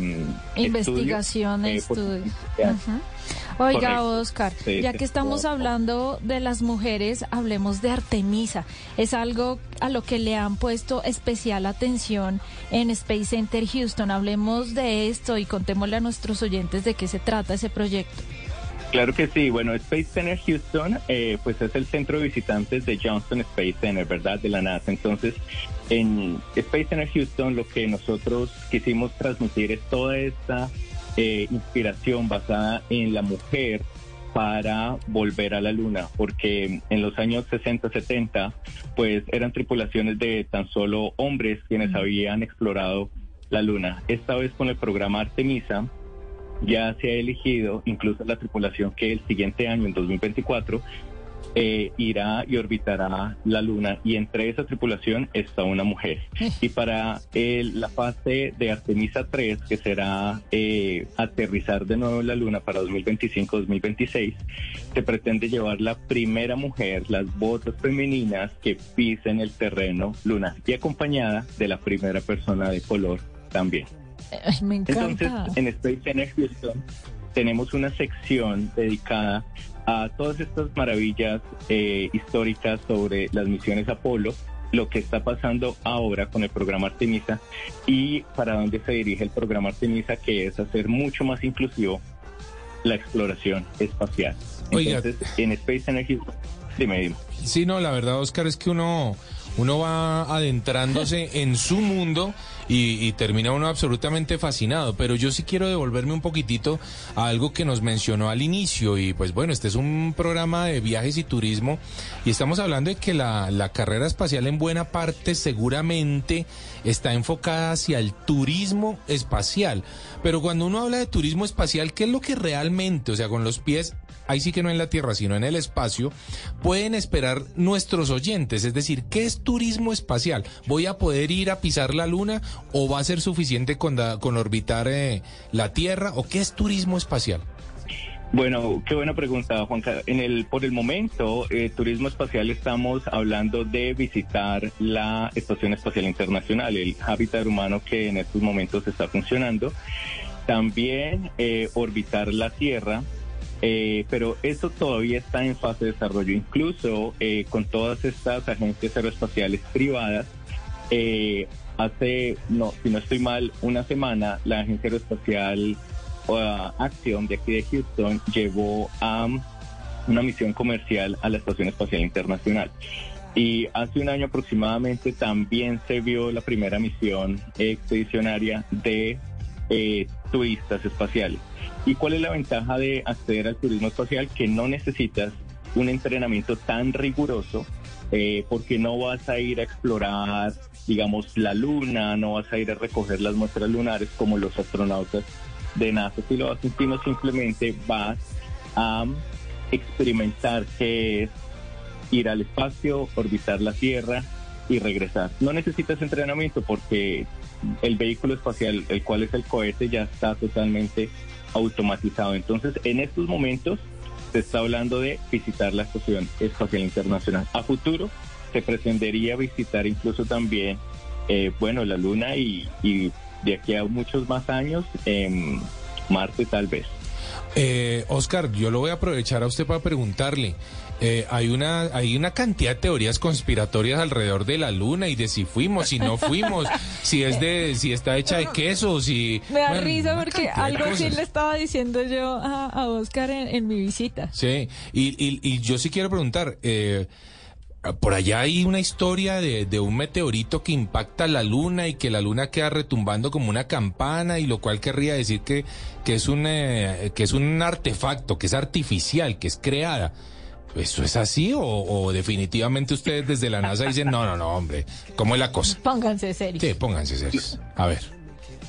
Investigación, estudio, eh, estudio. por- Ujú. Oiga, Correcto. Oscar, Sí, ya que estamos hablando de las mujeres, hablemos de Artemisa. Es algo a lo que le han puesto especial atención en Space Center Houston. Hablemos de esto y contémosle a nuestros oyentes de qué se trata ese proyecto. Claro que sí. Bueno, Space Center Houston, eh, pues es el centro de visitantes de Johnson Space Center, ¿verdad? De la NASA. Entonces, en Space Center Houston lo que nosotros quisimos transmitir es toda esta eh, inspiración basada en la mujer para volver a la luna, porque en los años 60, 70, pues eran tripulaciones de tan solo hombres quienes habían explorado la luna. Esta vez con el programa Artemisa, ya se ha elegido incluso la tripulación que el siguiente año, en 2024, eh, irá y orbitará la Luna y entre esa tripulación está una mujer. Y para el- la fase de Artemisa 3, que será eh, aterrizar de nuevo en la Luna para 2025-2026, se pretende llevar la primera mujer, las botas femeninas que pisen el terreno lunar y acompañada de la primera persona de color también. Ay, me Entonces, encanta. en Space Center Houston tenemos una sección dedicada a todas estas maravillas eh, históricas sobre las misiones Apolo, lo que está pasando ahora con el programa Artemisa y para dónde se dirige el programa Artemisa, que es hacer mucho más inclusivo la exploración espacial. Oiga. Entonces, en Space Houston, dime, dime. Sí, no, la verdad, Oscar, es que uno, uno va adentrándose en su mundo y, y termina uno absolutamente fascinado. Pero yo sí quiero devolverme un poquitito a algo que nos mencionó al inicio. Y pues bueno, este es un programa de viajes y turismo y estamos hablando de que la, la carrera espacial en buena parte seguramente está enfocada hacia el turismo espacial. Pero cuando uno habla de turismo espacial, ¿qué es lo que realmente, o sea, con los pies ahí sí que no en la Tierra, sino en el espacio, pueden esperar nuestros oyentes? Es decir, ¿qué es turismo espacial? ¿Voy a poder ir a pisar la Luna o va a ser suficiente con, con orbitar eh, la Tierra? ¿O qué es turismo espacial? Bueno, qué buena pregunta, Juanca. En el, por el momento, eh, turismo espacial estamos hablando de visitar la Estación Espacial Internacional, el hábitat humano que en estos momentos está funcionando. También eh, orbitar la Tierra, eh, pero eso todavía está en fase de desarrollo. Incluso eh, con todas estas agencias aeroespaciales privadas, eh, hace, no, si no estoy mal, una semana la agencia aeroespacial uh, de aquí de Houston llevó a una misión comercial a la Estación Espacial Internacional. Y hace un año aproximadamente también se vio la primera misión expedicionaria de turistas espaciales. ¿Y cuál es la ventaja de acceder al turismo espacial? Que no necesitas un entrenamiento tan riguroso eh, porque no vas a ir a explorar digamos, la luna, no vas a ir a recoger las muestras lunares como los astronautas de NASA, si lo haces, sino simplemente vas a experimentar qué es ir al espacio, orbitar la Tierra y regresar. No necesitas entrenamiento porque el vehículo espacial, el cual es el cohete, ya está totalmente automatizado. Entonces, en estos momentos se está hablando de visitar la Estación Espacial Internacional. A futuro se pretendería visitar incluso también, eh, bueno, la Luna y, de aquí a muchos más años, en Marte tal vez. Eh, Oscar, yo lo voy a aprovechar a usted para preguntarle. Eh, hay una hay una cantidad de teorías conspiratorias alrededor de la luna y de si fuimos, si no fuimos, si es de si está hecha de queso, si Me da bueno, risa porque algo así le estaba diciendo yo a, a Oscar en, en mi visita. Sí, y, y, y yo sí quiero preguntar, eh, por allá hay una historia de, de un meteorito que impacta la luna y que la luna queda retumbando como una campana y lo cual querría decir que, que, es, un, eh, que es un artefacto, que es artificial, que es creada. ¿Eso es así o, o definitivamente ustedes desde la NASA dicen, no, no, no, hombre, ¿cómo es la cosa? Pónganse serios. Sí, pónganse serios. A ver.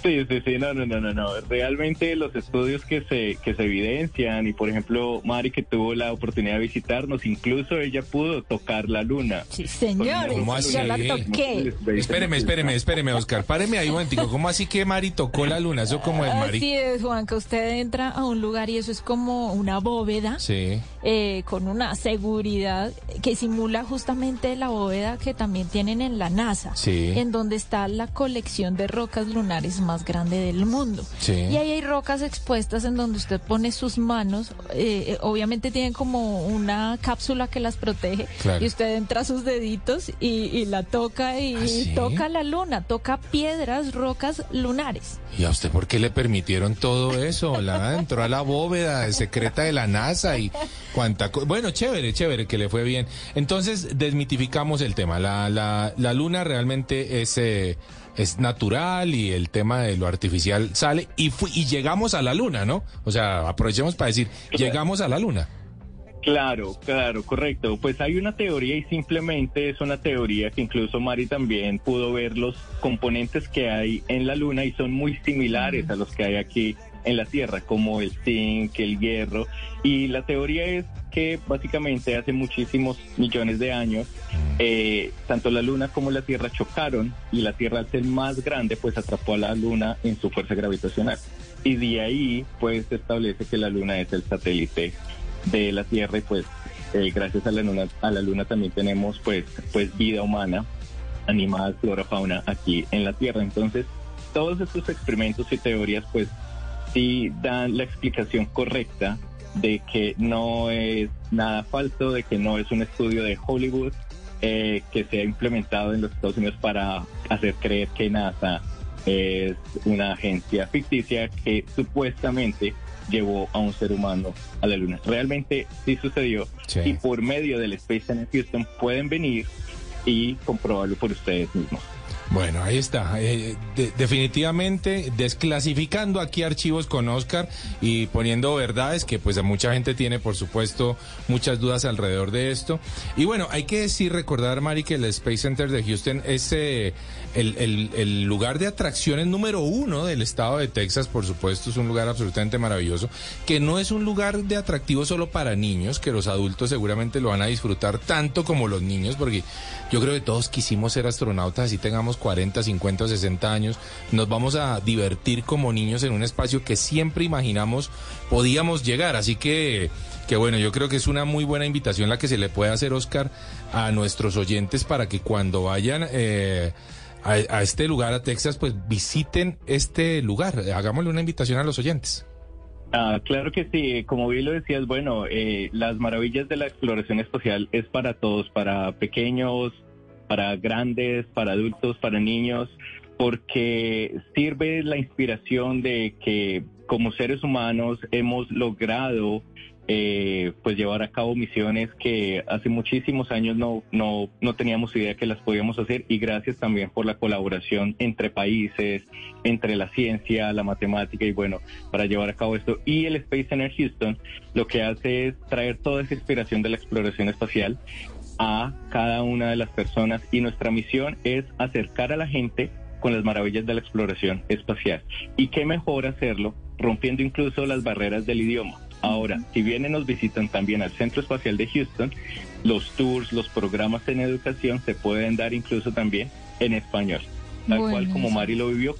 Sí, sí, sí, no, no, no, no, no. Realmente los estudios que se, que se evidencian y por ejemplo Mari que tuvo la oportunidad de visitarnos, incluso ella pudo tocar la luna. Sí, señores, ¿Cómo así? yo la toqué. Espéreme, espéreme, espéreme, Oscar. Páreme ahí un momentico. ¿Cómo así que Mari tocó la luna? ¿Eso cómo es, Mari? Así es, Juanca, usted entra a un lugar y eso es como una bóveda Sí. eh, con una seguridad que simula justamente la bóveda que también tienen en la NASA, Sí. en donde está la colección de rocas lunares más grande del mundo. Sí. Y ahí hay rocas expuestas en donde usted pone sus manos, eh, eh, obviamente tienen como una cápsula que las protege, Claro. y usted entra sus deditos y, y la toca y ¿Ah, sí? toca la luna, toca piedras, rocas lunares. ¿Y a usted por qué le permitieron todo eso? La entró a la bóveda secreta de la NASA y cuánta co- Bueno, chévere, chévere, que le fue bien. Entonces, desmitificamos el tema. La, la, la luna realmente es, eh, es natural y el tema de lo artificial sale y, fu- y llegamos a la luna, ¿no? O sea, aprovechemos para decir, llegamos a la luna. Claro, claro, correcto. Pues hay una teoría y simplemente es una teoría que incluso Mari también pudo ver los componentes que hay en la Luna y son muy similares a los que hay aquí en la Tierra, como el zinc, el hierro. Y la teoría es que básicamente hace muchísimos millones de años, eh, tanto la Luna como la Tierra chocaron y la Tierra al ser más grande, pues atrapó a la Luna en su fuerza gravitacional. Y de ahí, pues se establece que la Luna es el satélite de la Tierra y pues eh, gracias a la luna a la luna también tenemos pues pues vida humana animal flora fauna aquí en la Tierra entonces todos estos experimentos y teorías pues sí dan la explicación correcta de que no es nada falso de que no es un estudio de Hollywood eh, que se ha implementado en los Estados Unidos para hacer creer que NASA es una agencia ficticia que supuestamente llevó a un ser humano a la luna. Realmente sí sucedió Sí. y por medio del Space Center Houston pueden venir y comprobarlo por ustedes mismos. Bueno, ahí está. Eh, de- definitivamente desclasificando aquí archivos con Oscar y poniendo verdades que pues a mucha gente tiene por supuesto muchas dudas alrededor de esto. Y bueno, hay que decir, recordar Mari que el Space Center de Houston es eh, el, el- lugar de atracciones número uno del estado de Texas, por supuesto, es un lugar absolutamente maravilloso, que no es un lugar de atractivo solo para niños, que los adultos seguramente lo van a disfrutar tanto como los niños, porque yo creo que todos quisimos ser astronautas, así tengamos 40, 50 o 60 años, nos vamos a divertir como niños en un espacio que siempre imaginamos podíamos llegar, así que... Que bueno, yo creo que es una muy buena invitación la que se le puede hacer, Oscar, a nuestros oyentes para que cuando vayan eh, a, este lugar, a Texas, pues visiten este lugar. Hagámosle una invitación a los oyentes. Ah, claro que sí, como bien lo decías, bueno, eh, las maravillas de la exploración espacial es para todos, para pequeños, para grandes, para adultos, para niños, porque sirve la inspiración de que como seres humanos hemos logrado eh, pues llevar a cabo misiones que hace muchísimos años no, no, no teníamos idea que las podíamos hacer y gracias también por la colaboración entre países, entre la ciencia, la matemática y bueno, para llevar a cabo esto. Y el Space Center Houston lo que hace es traer toda esa inspiración de la exploración espacial a cada una de las personas y nuestra misión es acercar a la gente con las maravillas de la exploración espacial. Y qué mejor hacerlo rompiendo incluso las barreras del idioma. Ahora, si vienen nos visitan también al Centro Espacial de Houston, los tours, los programas en educación se pueden dar incluso también en español. Tal cual como. Mari lo vivió,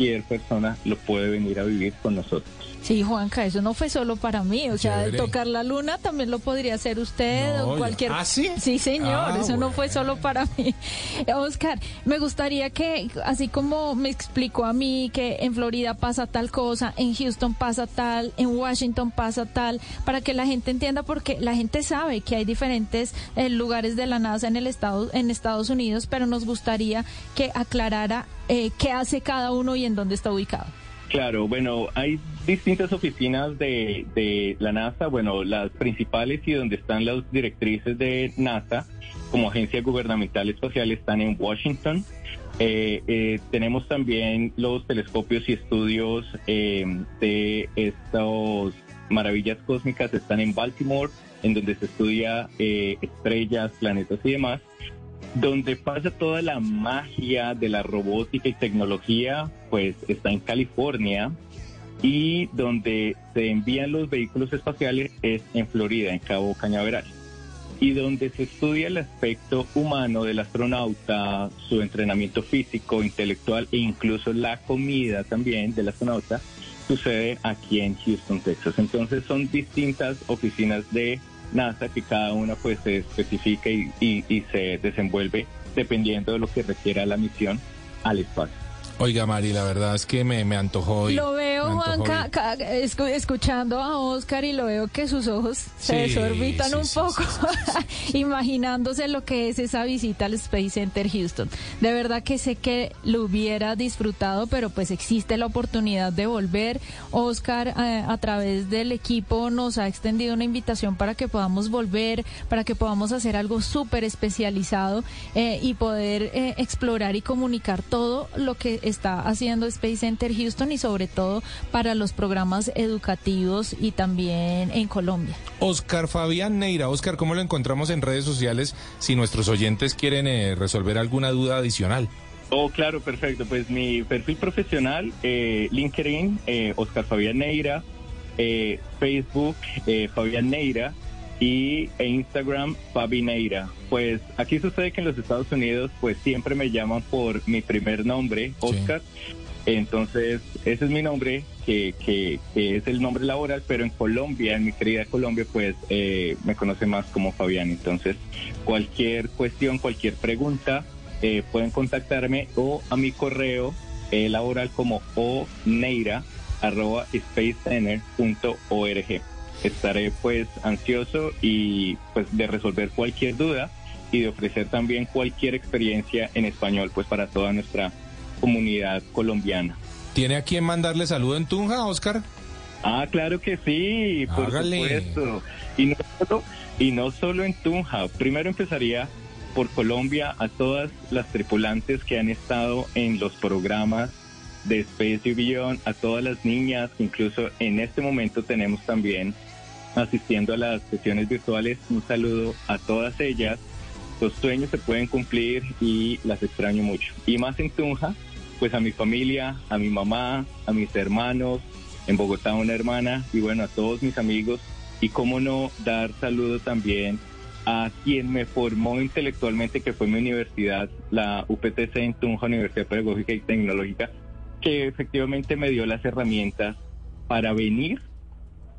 cualquier persona lo puede venir a vivir con nosotros. Sí, Juanca, eso no fue solo para mí. O sea, Chévere. tocar la luna también lo podría hacer usted No, o cualquier. ¿Ah, sí? Sí, señor. Ah, eso no fue solo para mí. Oscar, me gustaría que, así como me explicó a mí que en Florida pasa tal cosa, en Houston pasa tal, en Washington pasa tal, para que la gente entienda, porque la gente sabe que hay diferentes eh, lugares de la NASA en el estado, en Estados Unidos, pero nos gustaría que aclarara eh, qué hace cada uno y en dónde está ubicado. Claro, bueno, hay distintas oficinas de, la NASA, bueno, las principales y donde están las directrices de NASA como agencia gubernamental espacial están en Washington. Eh, eh, tenemos también los telescopios y estudios eh, de estas maravillas cósmicas, están en Baltimore, en donde se estudia eh, estrellas, planetas y demás. Donde pasa toda la magia de la robótica y tecnología, pues está en California. Y donde se envían los vehículos espaciales es en Florida, en Cabo Cañaveral. Y donde se estudia el aspecto humano del astronauta, su entrenamiento físico, intelectual e incluso la comida también del astronauta, sucede aquí en Houston, Texas. Entonces son distintas oficinas de NASA que cada una pues se especifica y, y- y se desenvuelve dependiendo de lo que requiera la misión al espacio. Oiga, Mari, la verdad es que me, me antojó hoy. Lo veo, Juanca, escuchando a Oscar y lo veo que sus ojos se Sí, desorbitan sí, un sí, poco, imaginándose lo que es esa visita al Space Center Houston. De verdad que sé que lo hubiera disfrutado, pero pues existe la oportunidad de volver. Oscar, eh, a través del equipo, nos ha extendido una invitación para que podamos volver, para que podamos hacer algo súper especializado eh, y poder eh, explorar y comunicar todo lo que está haciendo Space Center Houston y sobre todo para los programas educativos y también en Colombia. Oscar Fabián Neira. Oscar, ¿cómo lo encontramos en redes sociales si nuestros oyentes quieren eh, resolver alguna duda adicional? Oh, claro, perfecto. Pues mi perfil profesional, eh, LinkedIn, eh, Oscar Fabián Neira, eh, Facebook, eh, Fabián Neira y e Instagram, Fabi Neira. Pues aquí sucede que en los Estados Unidos, pues siempre me llaman por mi primer nombre, Oscar. Entonces, ese es mi nombre, que, que, que es el nombre laboral, pero en Colombia, en mi querida Colombia, pues eh, me conoce más como Fabián. Entonces, cualquier cuestión, cualquier pregunta, eh, pueden contactarme o a mi correo eh, laboral como oneira arroba. Estaré pues ansioso y pues de resolver cualquier duda y de ofrecer también cualquier experiencia en español pues para toda nuestra comunidad colombiana. ¿Tiene a quién mandarle saludo en Tunja, Oscar? Ah, claro que sí, por Hágale. supuesto. Y no, solo, y no solo en Tunja. Primero empezaría por Colombia a todas las tripulantes que han estado en los programas de Space y Beyond, a todas las niñas, que incluso en este momento tenemos también asistiendo a las sesiones virtuales. Un saludo a todas ellas. Los sueños se pueden cumplir y las extraño mucho. Y más en Tunja, pues a mi familia, a mi mamá, a mis hermanos, en Bogotá una hermana y bueno, a todos mis amigos. Y cómo no dar saludo también a quien me formó intelectualmente, que fue mi universidad, la UPTC en Tunja, Universidad Pedagógica y Tecnológica, que efectivamente me dio las herramientas para venir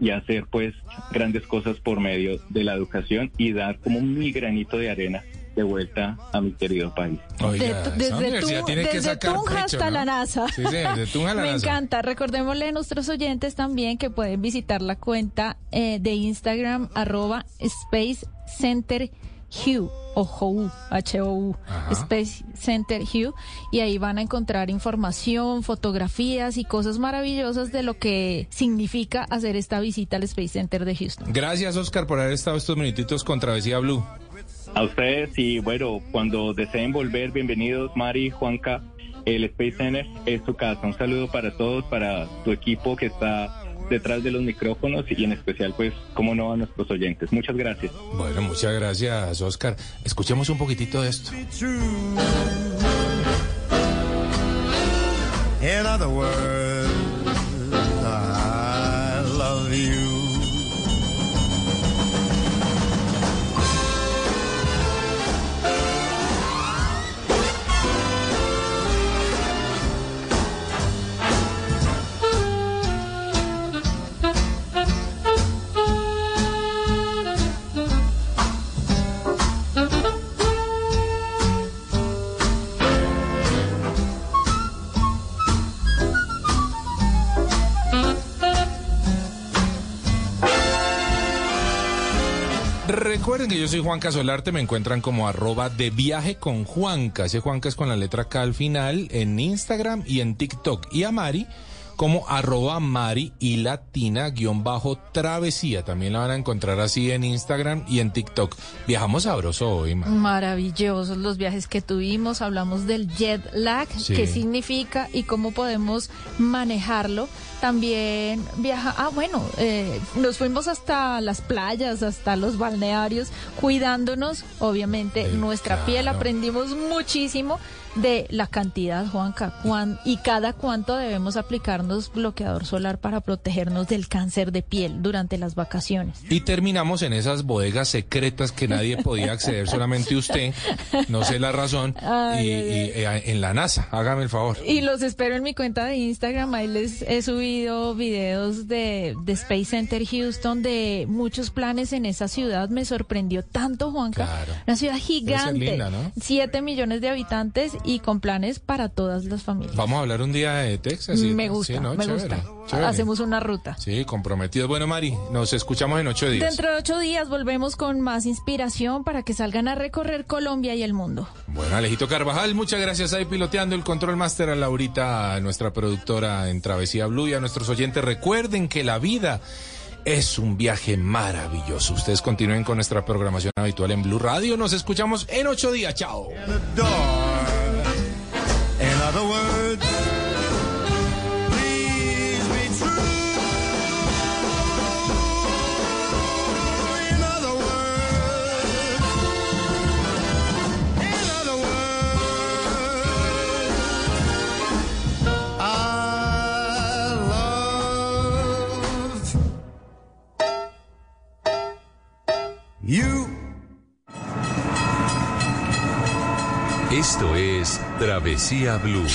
y hacer pues grandes cosas por medio de la educación y dar como mi granito de arena de vuelta a mi querido país. De- desde Tu- desde Tunja hasta la NASA. Sí, sí, desde Tunja a la Me NASA. encanta. Recordémosle a nuestros oyentes también que pueden visitar la cuenta eh, de Instagram arroba Space Center Hugh o HOU, H-O-U, Space Center Hugh, y ahí van a encontrar información, fotografías y cosas maravillosas de lo que significa hacer esta visita al Space Center de Houston. Gracias, Oscar, por haber estado estos minutitos con Travesía Blue. A ustedes y bueno, cuando deseen volver, bienvenidos Mari, Juanca, el Space Center es su casa. Un saludo para todos, para tu equipo que está detrás de los micrófonos y en especial, pues, cómo no a nuestros oyentes. Muchas gracias. Bueno, muchas gracias, Oscar. Escuchemos un poquitito de esto. In other words, I love you. Recuerden que yo soy Juan Casolarte, me encuentran como arroba de viaje con Juanca. Ese Juanca es con la letra K al final en Instagram y en TikTok. Y a Mari como arroba Mari y latina guion bajo travesía. También la van a encontrar así en Instagram y en TikTok. Viajamos sabroso hoy, Mari. Maravillosos los viajes que tuvimos, hablamos del jet lag, Sí. qué significa y cómo podemos manejarlo. También viaja, ah bueno, eh, nos fuimos hasta las playas, hasta los balnearios, cuidándonos, obviamente, nuestra piel, aprendimos muchísimo de la cantidad, Juanca, cuán- y cada cuánto debemos aplicarnos bloqueador solar para protegernos del cáncer de piel durante las vacaciones. Y terminamos en esas bodegas secretas que nadie podía acceder, solamente usted, no sé la razón, Ay, y, ay, y, eh, en la NASA, hágame el favor. Y los espero en mi cuenta de Instagram. Ahí les he subido videos de, de Space Center Houston, de muchos planes en esa ciudad. Me sorprendió tanto, Juanca. Una ciudad gigante. linda, ¿no? Siete millones de habitantes y con planes para todas las familias. Vamos a hablar un día de Texas. ¿sí? me gusta, Sí, ¿no? me Chévere, gusta. chévere. Hacemos una ruta. Sí, comprometidos. Bueno, Mari, nos escuchamos en ocho días. Dentro de ocho días volvemos con más inspiración para que salgan a recorrer Colombia y el mundo. Bueno, Alejito Carvajal, muchas gracias ahí piloteando el control master a Laurita, a nuestra productora en Travesía Blue y a nuestros oyentes. Recuerden que la vida es un viaje maravilloso. Ustedes continúen con nuestra programación habitual en Blue Radio. Nos escuchamos en ocho días. Chao. Other words, please be true. In other words, in other words, I love you. Esto es Travesía Blue.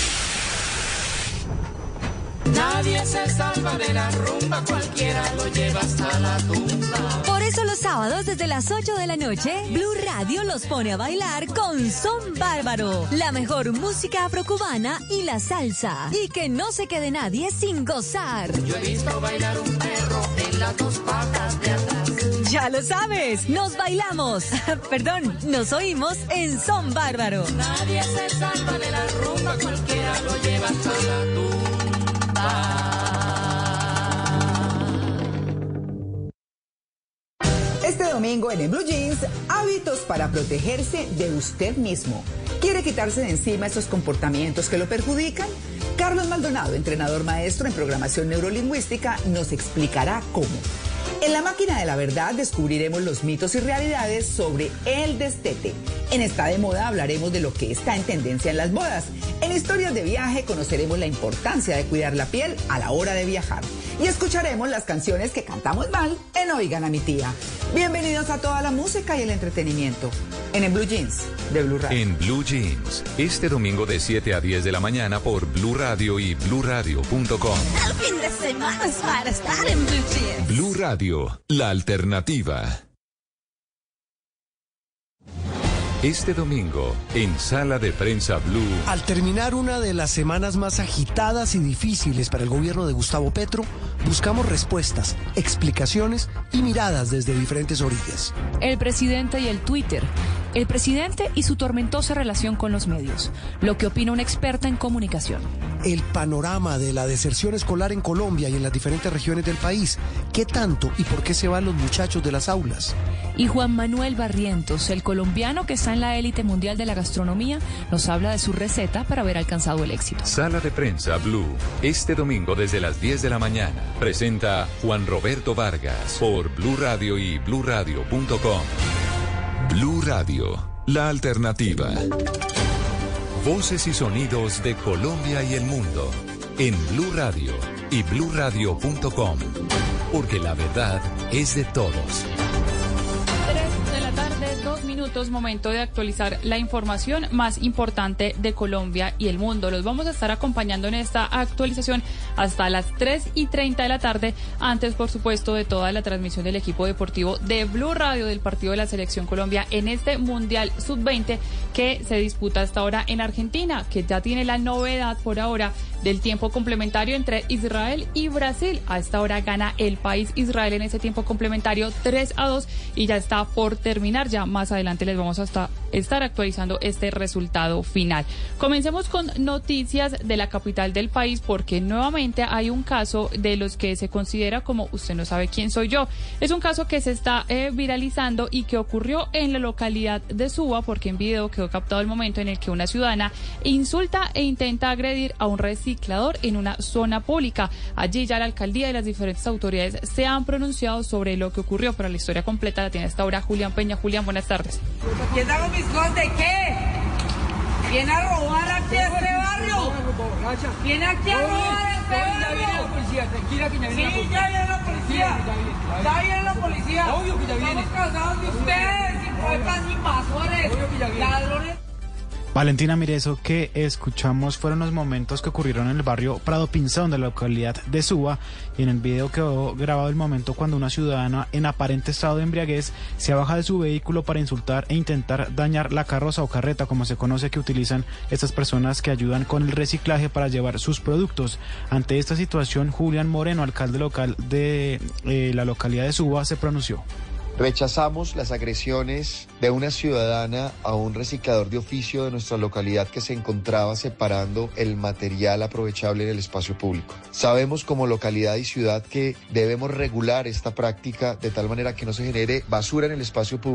Nadie se salva de la rumba, cualquiera lo lleva hasta la tumba. Por eso los sábados desde las 8 de la noche, Blue Radio los pone a bailar con Son Bárbaro, la mejor música afrocubana y la salsa. Y que no se quede nadie sin gozar. Yo he visto bailar un perro en las dos patas de atrás. Ya lo sabes, nos bailamos, perdón, nos oímos en Son Bárbaro. Nadie se salva de la rumba, cualquiera lo lleva hasta la Este domingo en el Blue Jeans, hábitos para protegerse de usted mismo. ¿Quiere quitarse de encima esos comportamientos que lo perjudican? Carlos Maldonado, entrenador maestro en programación neurolingüística, nos explicará cómo. En la máquina de la verdad descubriremos los mitos y realidades sobre el destete. En Está de Moda hablaremos de lo que está en tendencia en las bodas. En Historias de Viaje conoceremos la importancia de cuidar la piel a la hora de viajar. Y escucharemos las canciones que cantamos mal en Oigan a mi tía. Bienvenidos a toda la música y el entretenimiento en el Blue Jeans de Blue Radio. En Blue Jeans, este domingo de 7 a 10 de la mañana por Blue Radio y bluradio.com. El fin de semana es para estar en Blue Jeans. Blue Radio, la alternativa. Este domingo, en Sala de Prensa Blue, Al terminar una de las semanas más agitadas y difíciles para el gobierno de Gustavo Petro, buscamos respuestas, explicaciones y miradas desde diferentes orillas. El presidente y el Twitter. El presidente y su tormentosa relación con los medios. Lo que opina una experta en comunicación. el panorama de la deserción escolar en Colombia y en las diferentes regiones del país. ¿Qué tanto y por qué se van los muchachos de las aulas? Y Juan Manuel Barrientos, el colombiano que está en la élite mundial de la gastronomía, nos habla de su receta para haber alcanzado el éxito. Sala de prensa Blue, este domingo desde las 10 de la mañana. Presenta Juan Roberto Vargas por Blue Radio y bluradio.com. Blue Radio, la alternativa. Voces y sonidos de Colombia y el mundo en Blue Radio y bluradio.com, porque la verdad es de todos. 3 de la tarde, dos minutos, momento de actualizar la información más importante de Colombia y el mundo. Los vamos a estar acompañando en esta actualización hasta las 3 y 30 de la tarde, antes, por supuesto, de toda la transmisión del equipo deportivo de Blue Radio del partido de la Selección Colombia en este Mundial Sub-20 que se disputa hasta ahora en Argentina, que ya tiene la novedad por ahora del tiempo complementario entre Israel y Brasil. A esta hora gana el país Israel en ese tiempo complementario 3 a 2 y ya está por terminar. Ya más adelante les vamos a estar actualizando este resultado final. Comencemos con noticias de la capital del país porque nuevamente hay un caso de los que se considera como usted no sabe quién soy yo. Es un caso que se está eh, viralizando y que ocurrió en la localidad de Suba porque en video quedó captado el momento en el que una ciudadana insulta e intenta agredir a un reciclador en una zona pública. Allí ya la alcaldía y las diferentes autoridades se han pronunciado sobre lo que ocurrió, pero la historia completa la tiene hasta ahora Julián Peña. Julián, buenas tardes. ¿Quién mis de qué? ¿Viene a robar aquí a este barrio? ¿Viene aquí a robar a este barrio? Sí, ya viene la policía. Ya viene la policía. Obvio que ya viene. Estamos cansados de ustedes, hipócritas, invasores, ladrones. Valentina, mire, eso que escuchamos fueron los momentos que ocurrieron en el barrio Prado Pinzón de la localidad de Suba y en el video quedó grabado el momento cuando una ciudadana en aparente estado de embriaguez se baja de su vehículo para insultar e intentar dañar la carroza o carreta, como se conoce que utilizan estas personas que ayudan con el reciclaje para llevar sus productos. Ante esta situación, Julián Moreno, alcalde local de eh, la localidad de Suba, se pronunció. Rechazamos las agresiones de una ciudadana a un reciclador de oficio de nuestra localidad que se encontraba separando el material aprovechable en el espacio público. Sabemos como localidad y ciudad que debemos regular esta práctica de tal manera que no se genere basura en el espacio público.